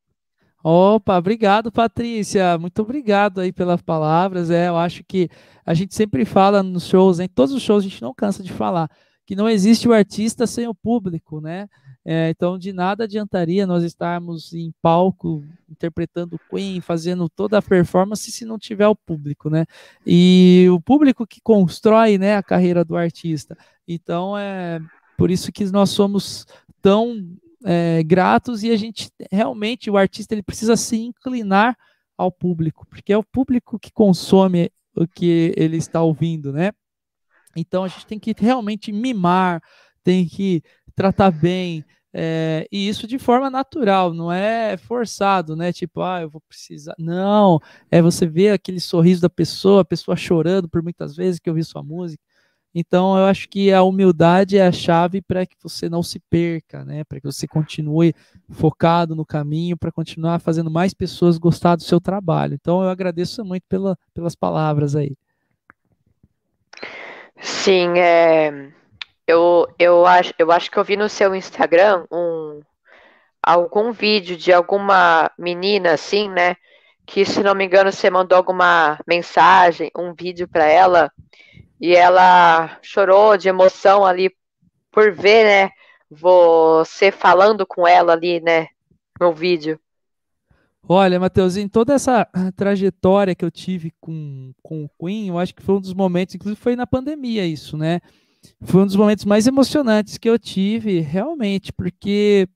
Opa, obrigado, Patrícia. Muito obrigado aí pelas palavras. É, eu acho que a gente sempre fala nos shows, em todos os shows a gente não cansa de falar que não existe o artista sem o público, né? É, então, de nada adiantaria nós estarmos em palco interpretando Queen, fazendo toda a performance se não tiver o público, né? E o público que constrói, né, a carreira do artista. Então, é por isso que nós somos tão é, gratos e a gente realmente, o artista, ele precisa se inclinar ao público, porque é o público que consome o que ele está ouvindo, né? Então a gente tem que realmente mimar, tem que tratar bem, é, e isso de forma natural, não é forçado, né? Tipo, ah, eu vou precisar. Não, é você ver aquele sorriso da pessoa, a pessoa chorando por muitas vezes que ouviu sua música. Então, eu acho que a humildade é a chave para que você não se perca, né? Para que você continue focado no caminho, para continuar fazendo mais pessoas gostar do seu trabalho. Então, eu agradeço muito pela, pelas palavras aí. Sim, é, eu, eu, acho, eu acho que eu vi no seu Instagram um, algum vídeo de alguma menina, assim, né? Que, se não me engano, você mandou alguma mensagem, um vídeo para ela e ela chorou de emoção ali por ver, né, você falando com ela ali, né, no vídeo. Olha, Matheus, em toda essa trajetória que eu tive com, com o Queen, eu acho que foi um dos momentos, inclusive foi na pandemia isso, né? Foi um dos momentos mais emocionantes que eu tive, realmente, porque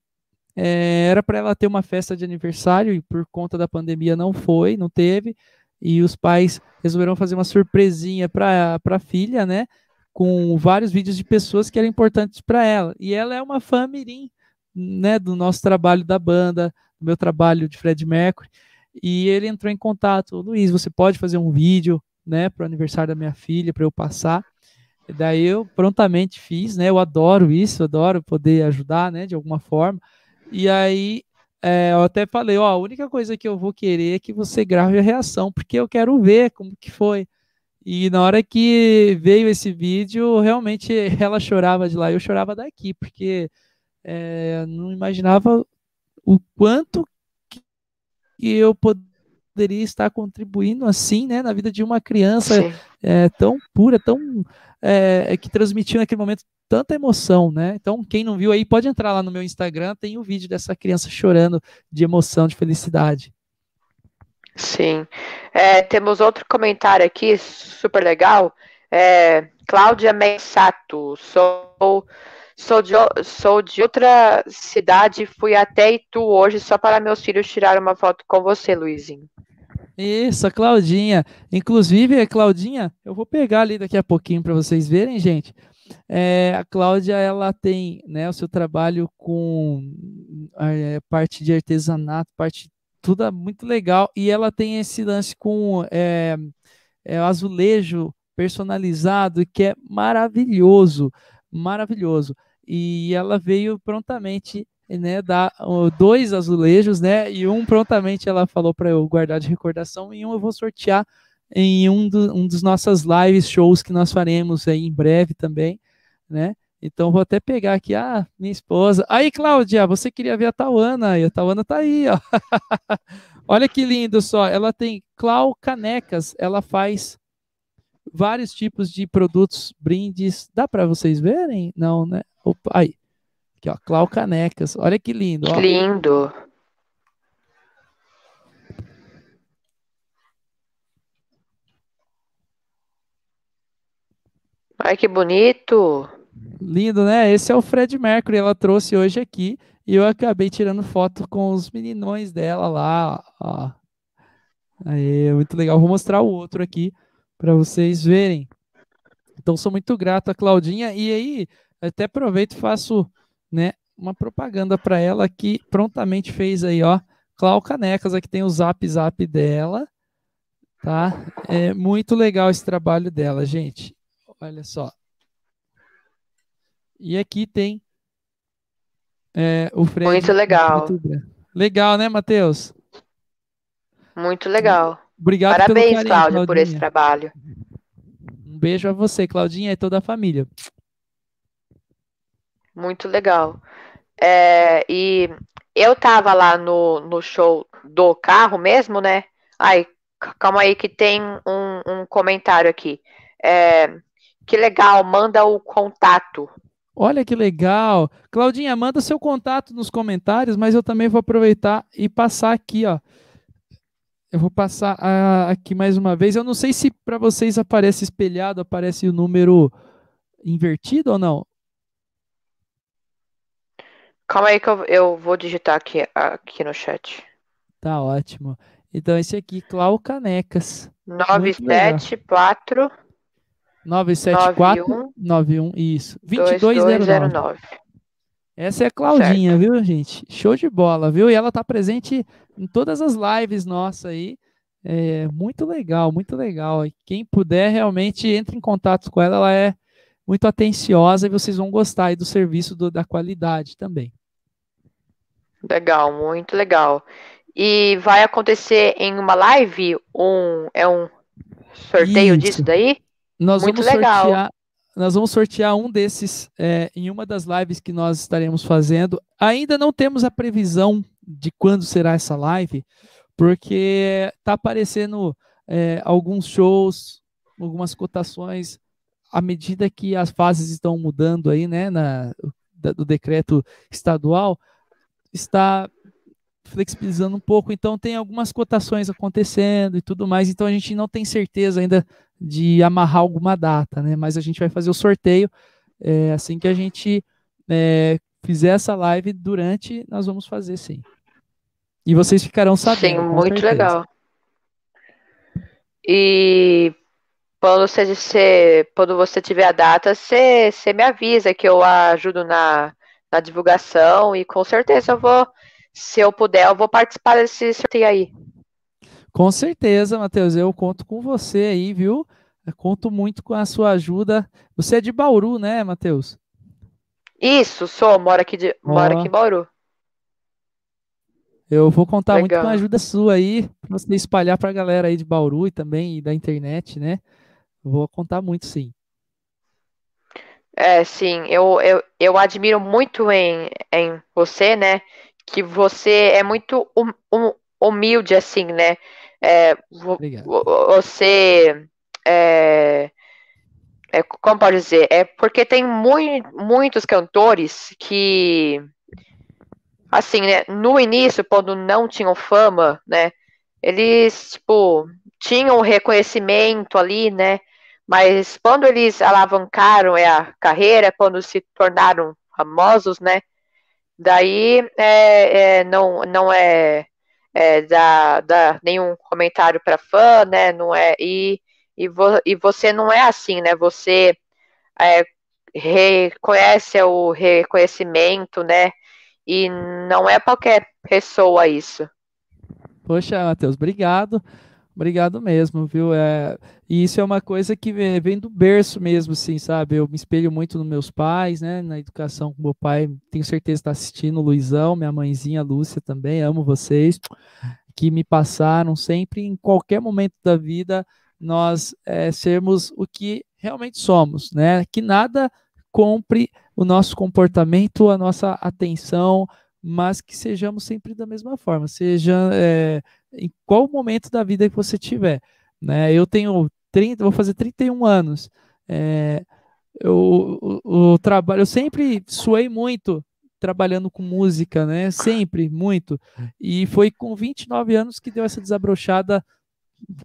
é, era para ela ter uma festa de aniversário e por conta da pandemia não foi, não teve e os pais resolveram fazer uma surpresinha para a filha, né? Com vários vídeos de pessoas que eram importantes para ela. E ela é uma fã mirim, né? Do nosso trabalho da banda, do meu trabalho de Fred Mercury. E ele entrou em contato, Luiz, você pode fazer um vídeo, né? Para o aniversário da minha filha, para eu passar. E daí eu prontamente fiz, né? Eu adoro isso, adoro poder ajudar, né? De alguma forma. E aí é, eu até falei, ó, a única coisa que eu vou querer é que você grave a reação, porque eu quero ver como que foi. E na hora que veio esse vídeo, realmente ela chorava de lá, eu chorava daqui, porque é, não imaginava o quanto que eu poderia estar contribuindo assim, né, na vida de uma criança é, tão pura, tão é, que transmitiu naquele momento tanta emoção, né? Então, quem não viu aí, pode entrar lá no meu Instagram, tem o um vídeo dessa criança chorando de emoção, de felicidade. Sim. É, temos outro comentário aqui, super legal. É, Cláudia Mensato, sou, sou, de, sou de outra cidade, fui até Itu hoje só para meus filhos tirar uma foto com você, Luizinho. Isso, a Claudinha. Inclusive, Claudinha, eu vou pegar ali daqui a pouquinho para vocês verem, gente. É, a Cláudia ela tem né, o seu trabalho com a é, parte de artesanato, parte tudo é muito legal e ela tem esse lance com é, é, azulejo personalizado que é maravilhoso, maravilhoso. E ela veio prontamente né, dar dois azulejos, né, e um prontamente ela falou para eu guardar de recordação e um eu vou sortear em um, do, um dos nossas lives shows que nós faremos aí em breve também, né? Então vou até pegar aqui, ah, minha esposa. Aí, Cláudia, você queria ver a Tauana, e a Tauana tá aí, ó. Olha que lindo só. Ela tem Clau Canecas, ela faz vários tipos de produtos, brindes. Dá para vocês verem? Não, né? Opa, aí. Aqui, ó, Clau Canecas. Olha que lindo, ó. Lindo. Ai, que bonito! Lindo, né? Esse é o Fred Mercury, ela trouxe hoje aqui e eu acabei tirando foto com os meninões dela lá, ó. Aí, muito legal. Vou mostrar o outro aqui para vocês verem. Então, sou muito grato a Claudinha e aí até aproveito e faço, né, uma propaganda para ela que prontamente fez aí, ó, Clau Canecas, aqui tem o Zap Zap dela, tá? É muito legal esse trabalho dela, gente. Olha só. E aqui tem é, o Fred. Muito legal. Legal, né, Matheus? Muito legal. Obrigado Parabéns, carinho, Cláudio, por esse trabalho. Um beijo a você, Claudinha, e toda a família. Muito legal. É, e eu tava lá no, no show do carro mesmo, né? Ai, calma aí que tem um, um comentário aqui. É, que legal, manda o contato. Olha que legal. Claudinha, manda seu contato nos comentários, mas eu também vou aproveitar e passar aqui, ó. Eu vou passar uh, aqui mais uma vez. Eu não sei se para vocês aparece espelhado, aparece o número invertido ou não. Calma aí que eu, eu vou digitar aqui, aqui no chat. Tá ótimo. Então, esse aqui, Clau Canecas. 974 974 91, isso. 2209. Essa é a Claudinha, certo. viu, gente? Show de bola, viu? E ela tá presente em todas as lives nossas aí. É muito legal, muito legal. E quem puder, realmente entre em contato com ela. Ela é muito atenciosa e vocês vão gostar aí do serviço do, da qualidade também. Legal, muito legal. E vai acontecer em uma live um é um sorteio Isso. disso daí? Nós muito vamos legal. sortear nós vamos sortear um desses é, em uma das lives que nós estaremos fazendo. Ainda não temos a previsão de quando será essa live, porque está aparecendo é, alguns shows, algumas cotações à medida que as fases estão mudando aí, né, na, do decreto estadual, está flexibilizando um pouco, então tem algumas cotações acontecendo e tudo mais, então a gente não tem certeza ainda de amarrar alguma data, né? Mas a gente vai fazer o sorteio é, assim que a gente é, fizer essa live durante, nós vamos fazer sim. E vocês ficarão sabendo. Sim, muito certeza. legal. E quando você, quando você tiver a data, você, você me avisa que eu ajudo na, na divulgação e com certeza eu vou, se eu puder, eu vou participar desse sorteio aí. Com certeza, Matheus, eu conto com você aí, viu? Eu conto muito com a sua ajuda. Você é de Bauru, né, Matheus? Isso, sou, moro aqui, de, oh. moro aqui em Bauru. Eu vou contar Legal. muito com a ajuda sua aí, para você espalhar para a galera aí de Bauru e também da internet, né? Vou contar muito, sim. É, sim, eu, eu, eu admiro muito em, em você, né? Que você é muito hum, hum, humilde, assim, né? É, você. É, é, como pode dizer? É porque tem muito, muitos cantores que. Assim, né? No início, quando não tinham fama, né? Eles, tipo, tinham reconhecimento ali, né? Mas quando eles alavancaram é, a carreira, quando se tornaram famosos, né? Daí é, é, não, não é, é da, da nenhum comentário para fã, né? Não é e, e, vo, e você não é assim, né? Você é, reconhece o reconhecimento, né? E não é qualquer pessoa isso. Poxa, Matheus, obrigado. Obrigado mesmo, viu? É, e isso é uma coisa que vem do berço mesmo, assim, sabe? Eu me espelho muito nos meus pais, né? Na educação com meu pai, tenho certeza que está assistindo, Luizão, minha mãezinha Lúcia também, amo vocês, que me passaram sempre, em qualquer momento da vida, nós é, sermos o que realmente somos, né? Que nada compre o nosso comportamento, a nossa atenção, mas que sejamos sempre da mesma forma, seja é, em qual momento da vida que você tiver. Né? Eu tenho 30, vou fazer 31 anos. É, eu, o, trabalho, eu sempre suei muito trabalhando com música, né? Sempre, muito. E foi com 29 anos que deu essa desabrochada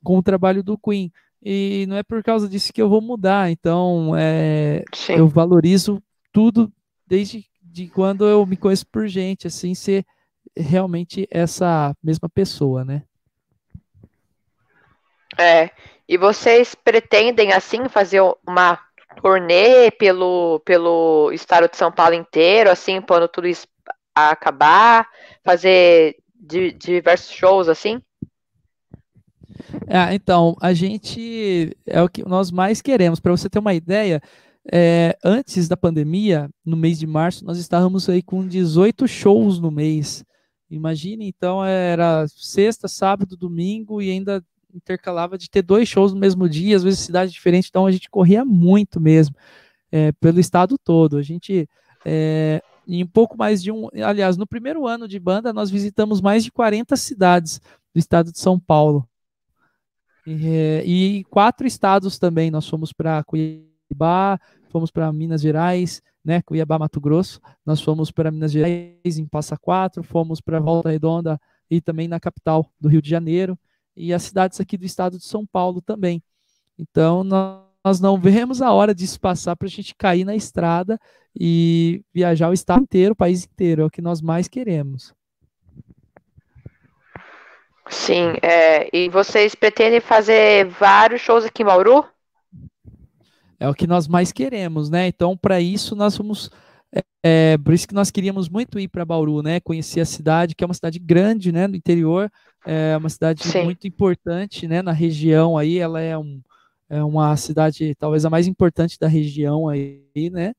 com o trabalho do Queen. E não é por causa disso que eu vou mudar. Então, é, eu valorizo tudo desde de quando eu me conheço por gente, assim, ser realmente essa mesma pessoa, né? É. E vocês pretendem, assim, fazer uma turnê pelo, pelo estado de São Paulo inteiro, assim, quando tudo isso acabar? Fazer diversos shows, assim? É, então, a gente é o que nós mais queremos. Para você ter uma ideia, é, antes da pandemia, no mês de março, nós estávamos aí com 18 shows no mês. Imagine, então, era sexta, sábado, domingo e ainda intercalava de ter dois shows no mesmo dia, às vezes cidade diferente, então a gente corria muito mesmo, é, pelo estado todo. A gente É, em pouco mais de um. Aliás, no primeiro ano de banda, nós visitamos mais de 40 cidades do estado de São Paulo. E, e quatro estados também. Nós fomos para Cuiabá, fomos para Minas Gerais, né? Cuiabá, Mato Grosso. Nós fomos para Minas Gerais, em Passa Quatro, fomos para Volta Redonda e também na capital do Rio de Janeiro. E as cidades aqui do estado de São Paulo também. Então, nós não vemos a hora disso passar para a gente cair na estrada e viajar o estado inteiro, o país inteiro. É o que nós mais queremos. Sim, é, e vocês pretendem fazer vários shows aqui em Bauru? É o que nós mais queremos, né? Então, para isso, nós vamos. É, é, por isso que nós queríamos muito ir para Bauru, né? Conhecer a cidade, que é uma cidade grande, né? No interior, é uma cidade Sim. muito importante, né? Na região aí, ela é um, é uma cidade talvez a mais importante da região aí, né?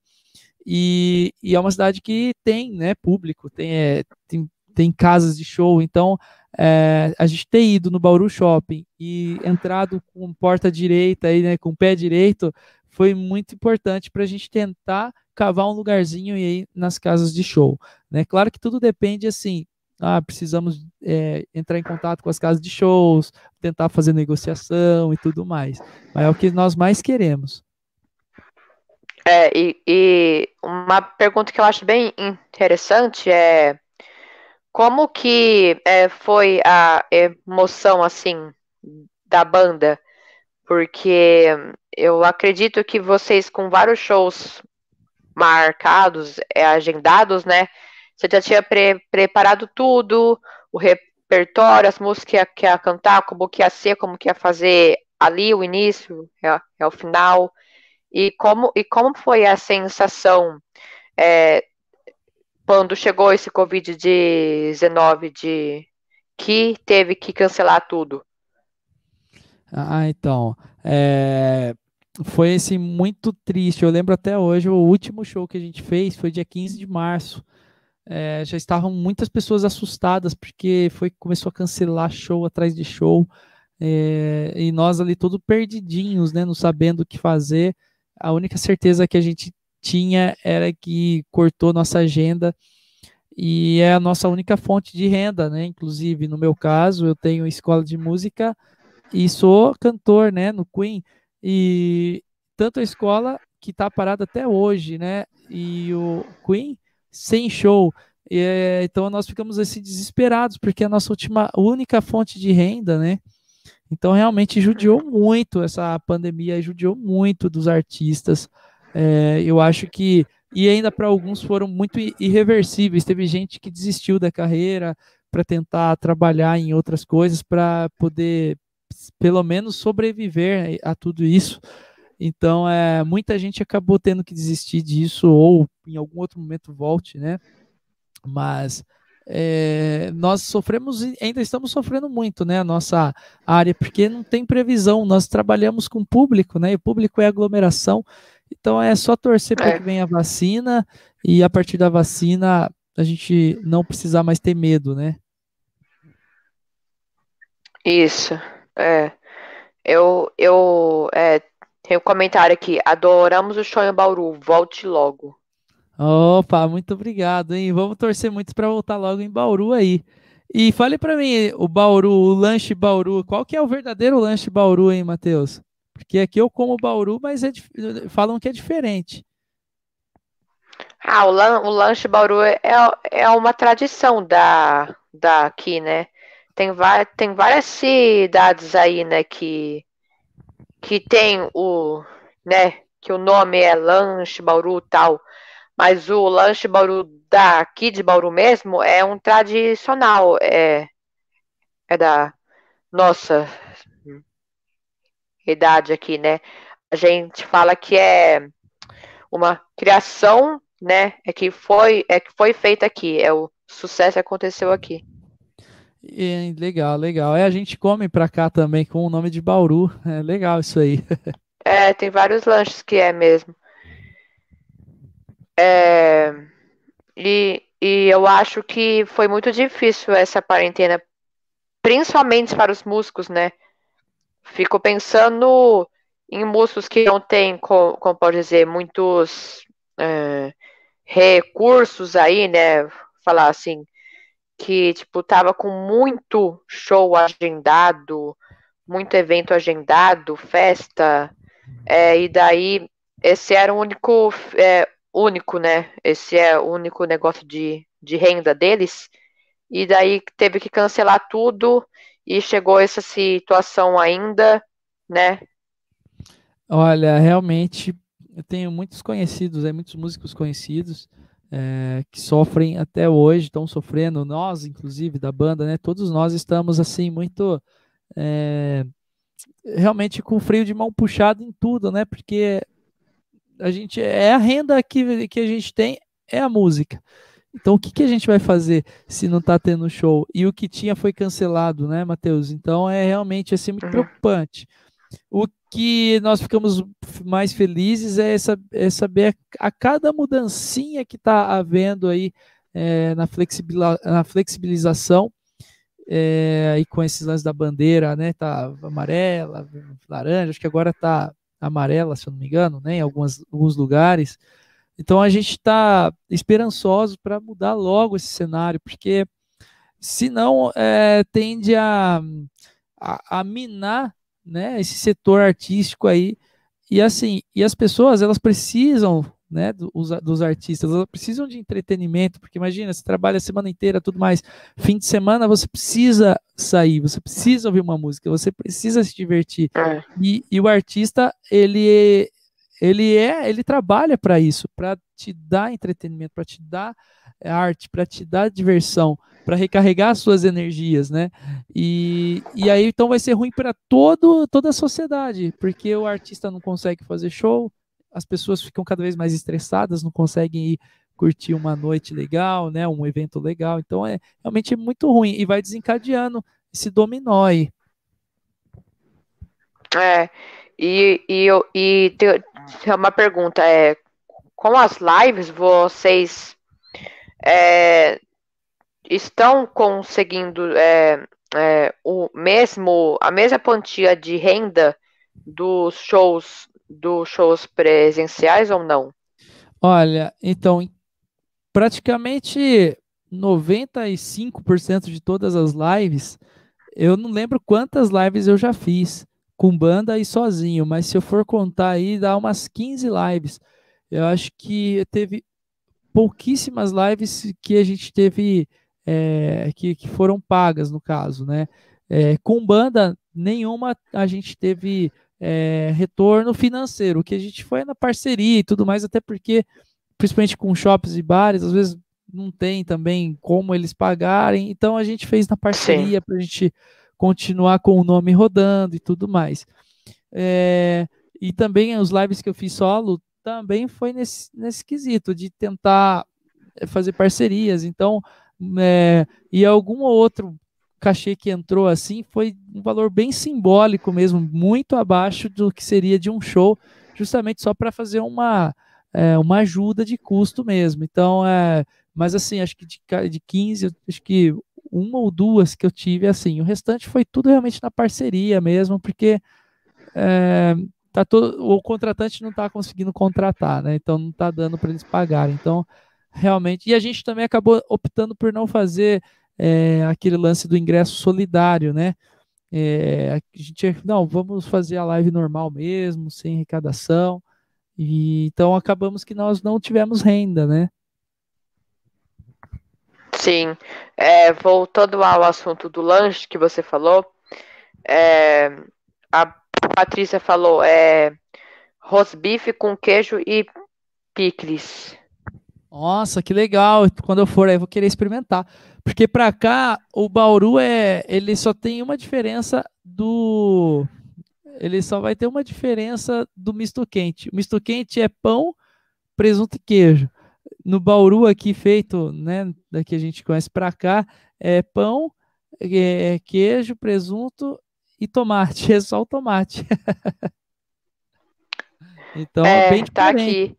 E, e é uma cidade que tem, né, público, tem, é, tem, tem casas de show, então é, a gente ter ido no Bauru Shopping e entrado com porta direita aí, né, com pé direito, foi muito importante para a gente tentar cavar um lugarzinho aí nas casas de show, né? Claro que tudo depende assim ah, precisamos é, entrar em contato com as casas de shows, tentar fazer negociação e tudo mais. Mas é o que nós mais queremos. É, e, e uma pergunta que eu acho bem interessante é como que é, foi a emoção assim da banda? Porque eu acredito que vocês com vários shows marcados, é, agendados, né? Você já tinha pre preparado tudo, o repertório, as músicas que ia, que ia cantar, como que ia ser, como que ia fazer ali o início, é, é o final. E como, e como foi a sensação é, quando chegou esse Covid-19 de que teve que cancelar tudo? Ah, então. É, foi assim, muito triste. Eu lembro até hoje, o último show que a gente fez foi dia 15 de março é, já estavam muitas pessoas assustadas porque foi começou a cancelar show atrás de show é, e nós ali todos perdidinhos, né, não sabendo o que fazer. A única certeza que a gente tinha era que cortou nossa agenda e é a nossa única fonte de renda, né? Inclusive, no meu caso, eu tenho escola de música e sou cantor, né, no Queen. E tanto a escola que está parada até hoje, né? E o Queen sem show. E, é, então nós ficamos assim desesperados, porque é a nossa última, única fonte de renda, né? Então realmente judiou muito essa pandemia, judiou muito dos artistas. É, eu acho que e ainda para alguns foram muito irreversíveis. Teve gente que desistiu da carreira para tentar trabalhar em outras coisas para poder pelo menos sobreviver a tudo isso. Então, é, muita gente acabou tendo que desistir disso ou em algum outro momento volte, né? Mas é, nós sofremos e ainda estamos sofrendo muito, né? A nossa área, porque não tem previsão. Nós trabalhamos com público, né? E o público é aglomeração. Então é só torcer para é. que venha a vacina e a partir da vacina a gente não precisar mais ter medo, né? Isso. É. Eu, eu é, tem um comentário aqui. Adoramos o show em Bauru. Volte logo. Opa, muito obrigado, hein? Vamos torcer muito para voltar logo em Bauru aí. E fale para mim, o Bauru, o lanche Bauru, qual que é o verdadeiro lanche Bauru, hein, Matheus? Porque aqui eu como Bauru, mas é, falam que é diferente. Ah, o, lan, o lanche Bauru é, é uma tradição da daqui, né? Tem, tem várias cidades aí, né, que que tem o, né, que o nome é Lanche Bauru tal, mas o Lanche Bauru daqui de Bauru mesmo é um tradicional, é, é da nossa idade aqui, né? A gente fala que é uma criação, né? É que foi, é que foi feita aqui, é o sucesso aconteceu aqui. E, legal, legal. É, a gente come pra cá também com o nome de Bauru. É legal isso aí. é, tem vários lanches que é mesmo. É, e, e eu acho que foi muito difícil essa quarentena, principalmente para os músicos, né? Fico pensando em músicos que não têm, como, como pode dizer, muitos é, recursos aí, né? Falar assim, que tipo tava com muito show agendado, muito evento agendado, festa, é, e daí esse era o único, é, único, né? Esse é o único negócio de, de renda deles. E daí teve que cancelar tudo e chegou essa situação ainda, né? Olha, realmente eu tenho muitos conhecidos, é, muitos músicos conhecidos é, que sofrem até hoje, estão sofrendo, nós, inclusive, da banda, né? Todos nós estamos assim, muito é, realmente com o freio de mão puxado em tudo, né? Porque a gente é a renda que, que a gente tem é a música. Então, o que, que a gente vai fazer se não está tendo show? E o que tinha foi cancelado, né, Matheus? Então, é realmente assim, muito uhum. preocupante. O que nós ficamos mais felizes é, essa, é saber a, cada mudancinha que está havendo aí é, na, na flexibilização é, e com esses lances da bandeira, né? Tá amarela, laranja, acho que agora tá amarela, se eu não me engano, né? Em algumas, alguns lugares. Então a gente está esperançoso para mudar logo esse cenário, porque senão é, tende a, a, a minar né, esse setor artístico aí. E assim, e as pessoas elas precisam, né, dos, dos artistas, elas precisam de entretenimento, porque imagina, você trabalha a semana inteira, tudo mais, fim de semana você precisa sair, você precisa ouvir uma música, você precisa se divertir. É. E, e o artista, ele ele é, ele trabalha para isso, para te dar entretenimento, para te dar arte, para te dar diversão para recarregar suas energias, né? E, e aí então vai ser ruim para todo toda a sociedade, porque o artista não consegue fazer show, as pessoas ficam cada vez mais estressadas, não conseguem ir curtir uma noite legal, né? Um evento legal. Então é realmente muito ruim e vai desencadeando esse dominó aí. É, e, e, e tem uma pergunta, é, com as lives vocês é, estão conseguindo é, é, o mesmo a mesma quantia de renda dos shows dos shows presenciais ou não? Olha, então praticamente 95% de todas as lives, eu não lembro quantas lives eu já fiz com banda e sozinho, mas se eu for contar aí, dá umas 15 lives. Eu acho que teve pouquíssimas lives que a gente teve é, que, que, foram pagas, no caso, né? É, com banda nenhuma a gente teve é, retorno financeiro, o que a gente foi na parceria e tudo mais, até porque, principalmente com shops e bares, às vezes não tem também como eles pagarem, então a gente fez na parceria para a gente continuar com o nome rodando e tudo mais. É, e também os lives que eu fiz solo também foi nesse, nesse quesito de tentar fazer parcerias. Então, é, e algum outro cachê que entrou assim foi um valor bem simbólico mesmo, muito abaixo do que seria de um show, justamente só para fazer uma, é, uma ajuda de custo mesmo. Então, é, mas assim, acho que de, de 15, acho que uma ou duas que eu tive assim. O restante foi tudo realmente na parceria mesmo, porque é, tá todo, o contratante não está conseguindo contratar, né? Então não está dando para eles pagarem. Então realmente. E a gente também acabou optando por não fazer é, aquele lance do ingresso solidário, né? É, a gente, não, vamos fazer a live normal mesmo, sem arrecadação. E, então acabamos que nós não tivemos renda, né? Sim. É, voltando ao assunto do lanche que você falou, é, a Patrícia falou é, rosbife com queijo e picles. Nossa, que legal. Quando eu for aí, eu vou querer experimentar. Porque para cá, o Bauru é. Ele só tem uma diferença do. Ele só vai ter uma diferença do misto quente. O misto quente é pão, presunto e queijo. No Bauru aqui feito, né, daqui a gente conhece para cá, é pão, é queijo, presunto e tomate. É só o tomate. então, é, bem tá diferente. aqui.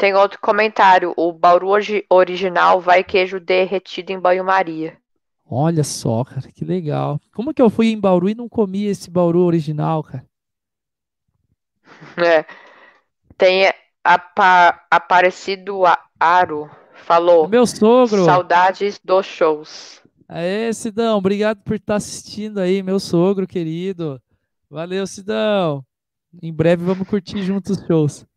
Tem outro comentário. O Bauru original vai queijo derretido em banho-maria. Olha só, cara, que legal. Como que eu fui em Bauru e não comi esse Bauru original, cara? É. Tem, Apa Aparecido Aro falou. Meu sogro. Saudades dos shows. Aê, Sidão, obrigado por estar assistindo aí, meu sogro querido. Valeu, Sidão. Em breve vamos curtir juntos os shows.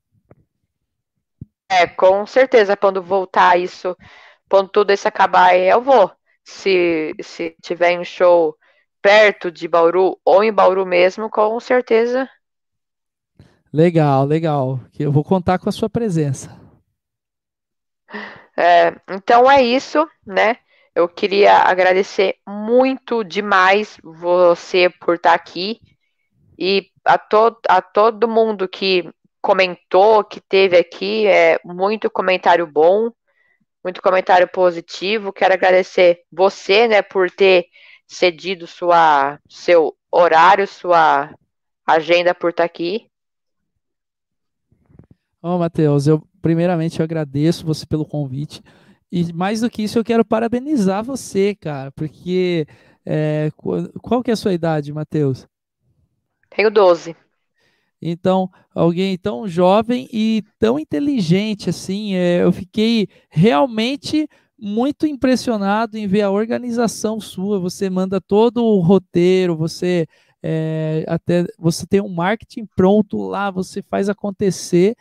É, com certeza, quando voltar isso, quando tudo isso acabar, eu vou. Se, se tiver um show perto de Bauru ou em Bauru mesmo, com certeza. Legal, legal. Eu vou contar com a sua presença. É, então é isso, né? Eu queria agradecer muito demais você por estar aqui e a, to a todo mundo que comentou, que teve aqui, é muito comentário bom, muito comentário positivo. Quero agradecer você, né, por ter cedido sua, seu horário, sua agenda por estar aqui. Ô, oh, Matheus, eu primeiramente eu agradeço você pelo convite. E mais do que isso, eu quero parabenizar você, cara, porque é, qual que é a sua idade, Matheus? Tenho 12. Então, alguém tão jovem e tão inteligente assim, é, eu fiquei realmente muito impressionado em ver a organização sua. Você manda todo o roteiro, você é, até você tem um marketing pronto lá, você faz acontecer.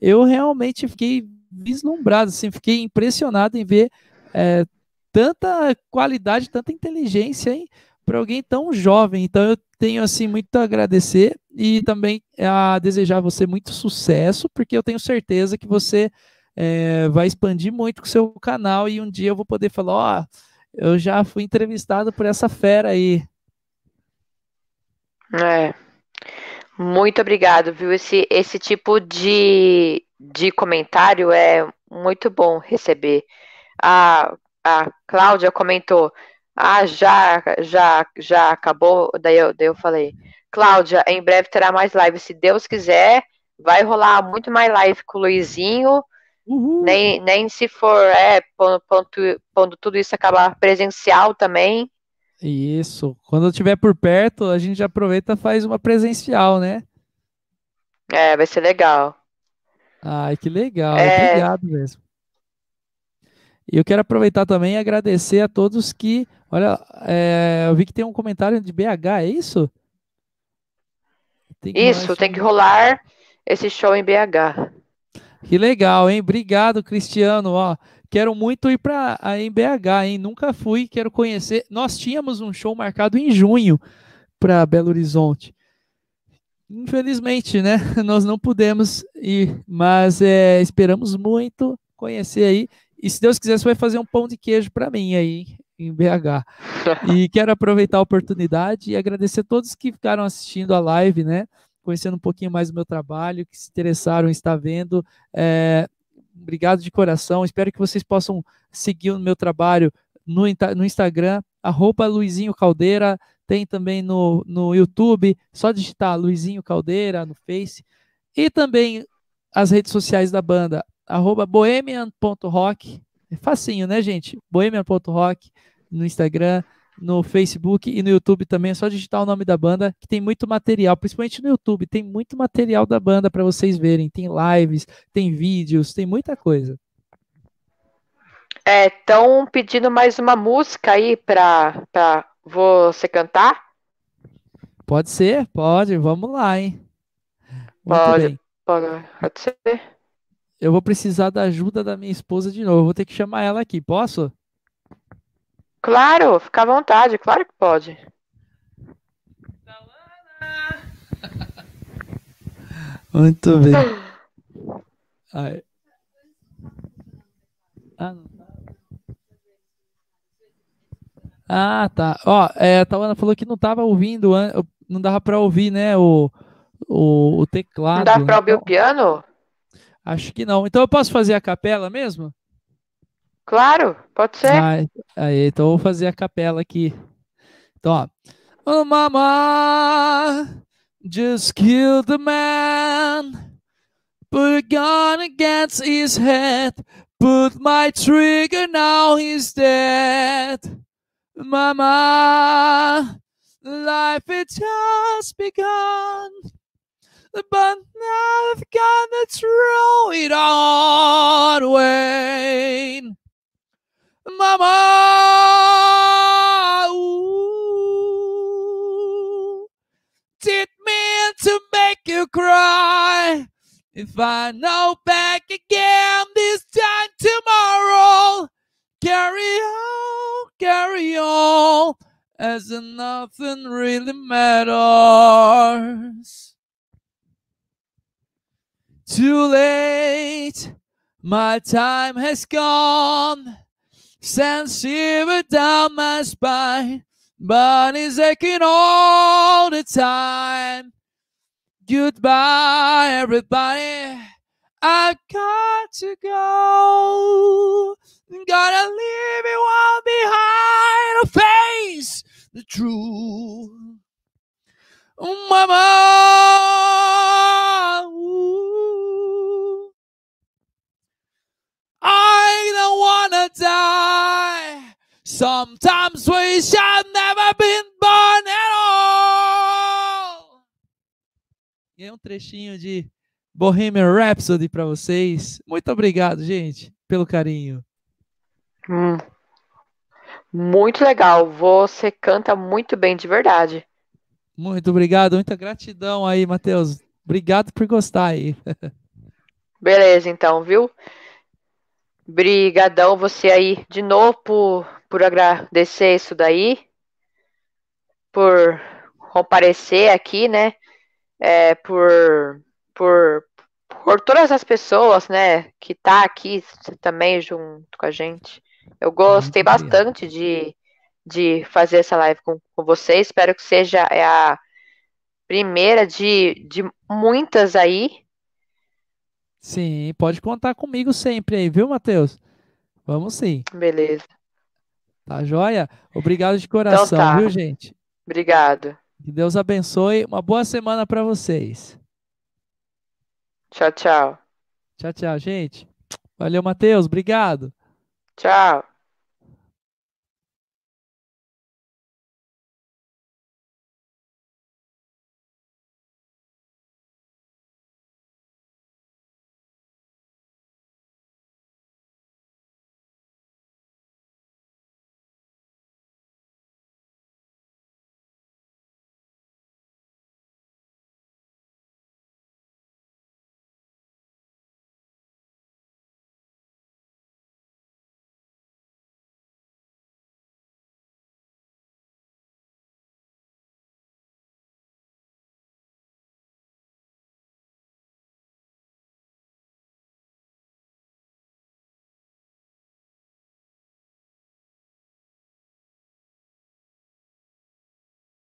Eu realmente fiquei vislumbrado, assim, fiquei impressionado em ver é, tanta qualidade, tanta inteligência para alguém tão jovem. Então eu tenho assim muito a agradecer e também a desejar você muito sucesso, porque eu tenho certeza que você é, vai expandir muito com o seu canal e um dia eu vou poder falar, ó, oh, eu já fui entrevistado por essa fera aí. É. Muito obrigado, viu? Esse, esse tipo de, de comentário é muito bom receber. A, a Cláudia comentou, ah, já, já, já acabou. Daí eu, daí eu falei, Cláudia, em breve terá mais live. Se Deus quiser, vai rolar muito mais live com o Luizinho. Nem, nem se for, é, quando, quando tudo isso acabar presencial também. Isso. Quando eu estiver por perto, a gente aproveita e faz uma presencial, né? É, vai ser legal. Ai, que legal. É... Obrigado mesmo. E eu quero aproveitar também e agradecer a todos que. Olha, é, eu vi que tem um comentário de BH, é isso? Tem isso, tem que rolar esse show em BH. Que legal, hein? Obrigado, Cristiano. Ó, quero muito ir para em BH, hein? Nunca fui, quero conhecer. Nós tínhamos um show marcado em junho para Belo Horizonte. Infelizmente, né? Nós não pudemos ir, mas é, esperamos muito conhecer aí. E se Deus quiser, você vai fazer um pão de queijo para mim aí em BH. E quero aproveitar a oportunidade e agradecer a todos que ficaram assistindo a live, né? conhecendo um pouquinho mais do meu trabalho, que se interessaram em estar vendo. É, obrigado de coração. Espero que vocês possam seguir o meu trabalho no, no Instagram, arroba Luizinho Caldeira, tem também no, no YouTube, só digitar Luizinho Caldeira no Face, e também as redes sociais da banda, arroba bohemian.rock, é facinho, né, gente? bohemian.rock no Instagram, no Facebook e no YouTube também. É só digitar o nome da banda, que tem muito material, principalmente no YouTube. Tem muito material da banda para vocês verem. Tem lives, tem vídeos, tem muita coisa. É, estão pedindo mais uma música aí para você cantar? Pode ser, pode. Vamos lá, hein? Muito pode, bem. pode, pode ser. Eu vou precisar da ajuda da minha esposa de novo. Vou ter que chamar ela aqui. Posso? Claro, fica à vontade, claro que pode. Muito bem. Ai. Ah, não. Ah, tá. Ó, é, a Tawana falou que não tava ouvindo, não dava para ouvir, né, o, o, o teclado. Não dá para ouvir então, o piano? Acho que não. Então eu posso fazer a capela mesmo? Claro, pode ser. Ah, aí, então eu vou fazer a capela aqui. Então, ó. Oh, mama, just killed the man. Put a gun against his head. Put my trigger, now he's dead. Mama, life it just begun. But now I've got to throw it on Wayne. Mama, did mean to make you cry. If I know back again this time tomorrow, carry on, carry on, as if nothing really matters. Too late, my time has gone. Sends shiver down my spine, it's aching all the time. Goodbye, everybody. I've got to go. Gotta leave it all behind face the truth. Mama, die. Sometimes wish I'd never been born at all. E é um trechinho de Bohemian Rhapsody para vocês. Muito obrigado, gente, pelo carinho. Hum. Muito legal. Você canta muito bem, de verdade. Muito obrigado, muita gratidão aí, Matheus. Obrigado por gostar aí. Beleza, então, viu? Brigadão você aí de novo por, por agradecer isso daí, por comparecer aqui, né? É, por, por, por todas as pessoas, né, que tá aqui também junto com a gente. Eu gostei Muito bastante de, de fazer essa live com, com você. Espero que seja é a primeira de, de muitas aí. Sim, pode contar comigo sempre aí, viu, Matheus? Vamos sim. Beleza. Tá joia? Obrigado de coração, tá. viu, gente? Obrigado. Que Deus abençoe. Uma boa semana para vocês. Tchau, tchau. Tchau, tchau, gente. Valeu, Matheus. Obrigado. Tchau.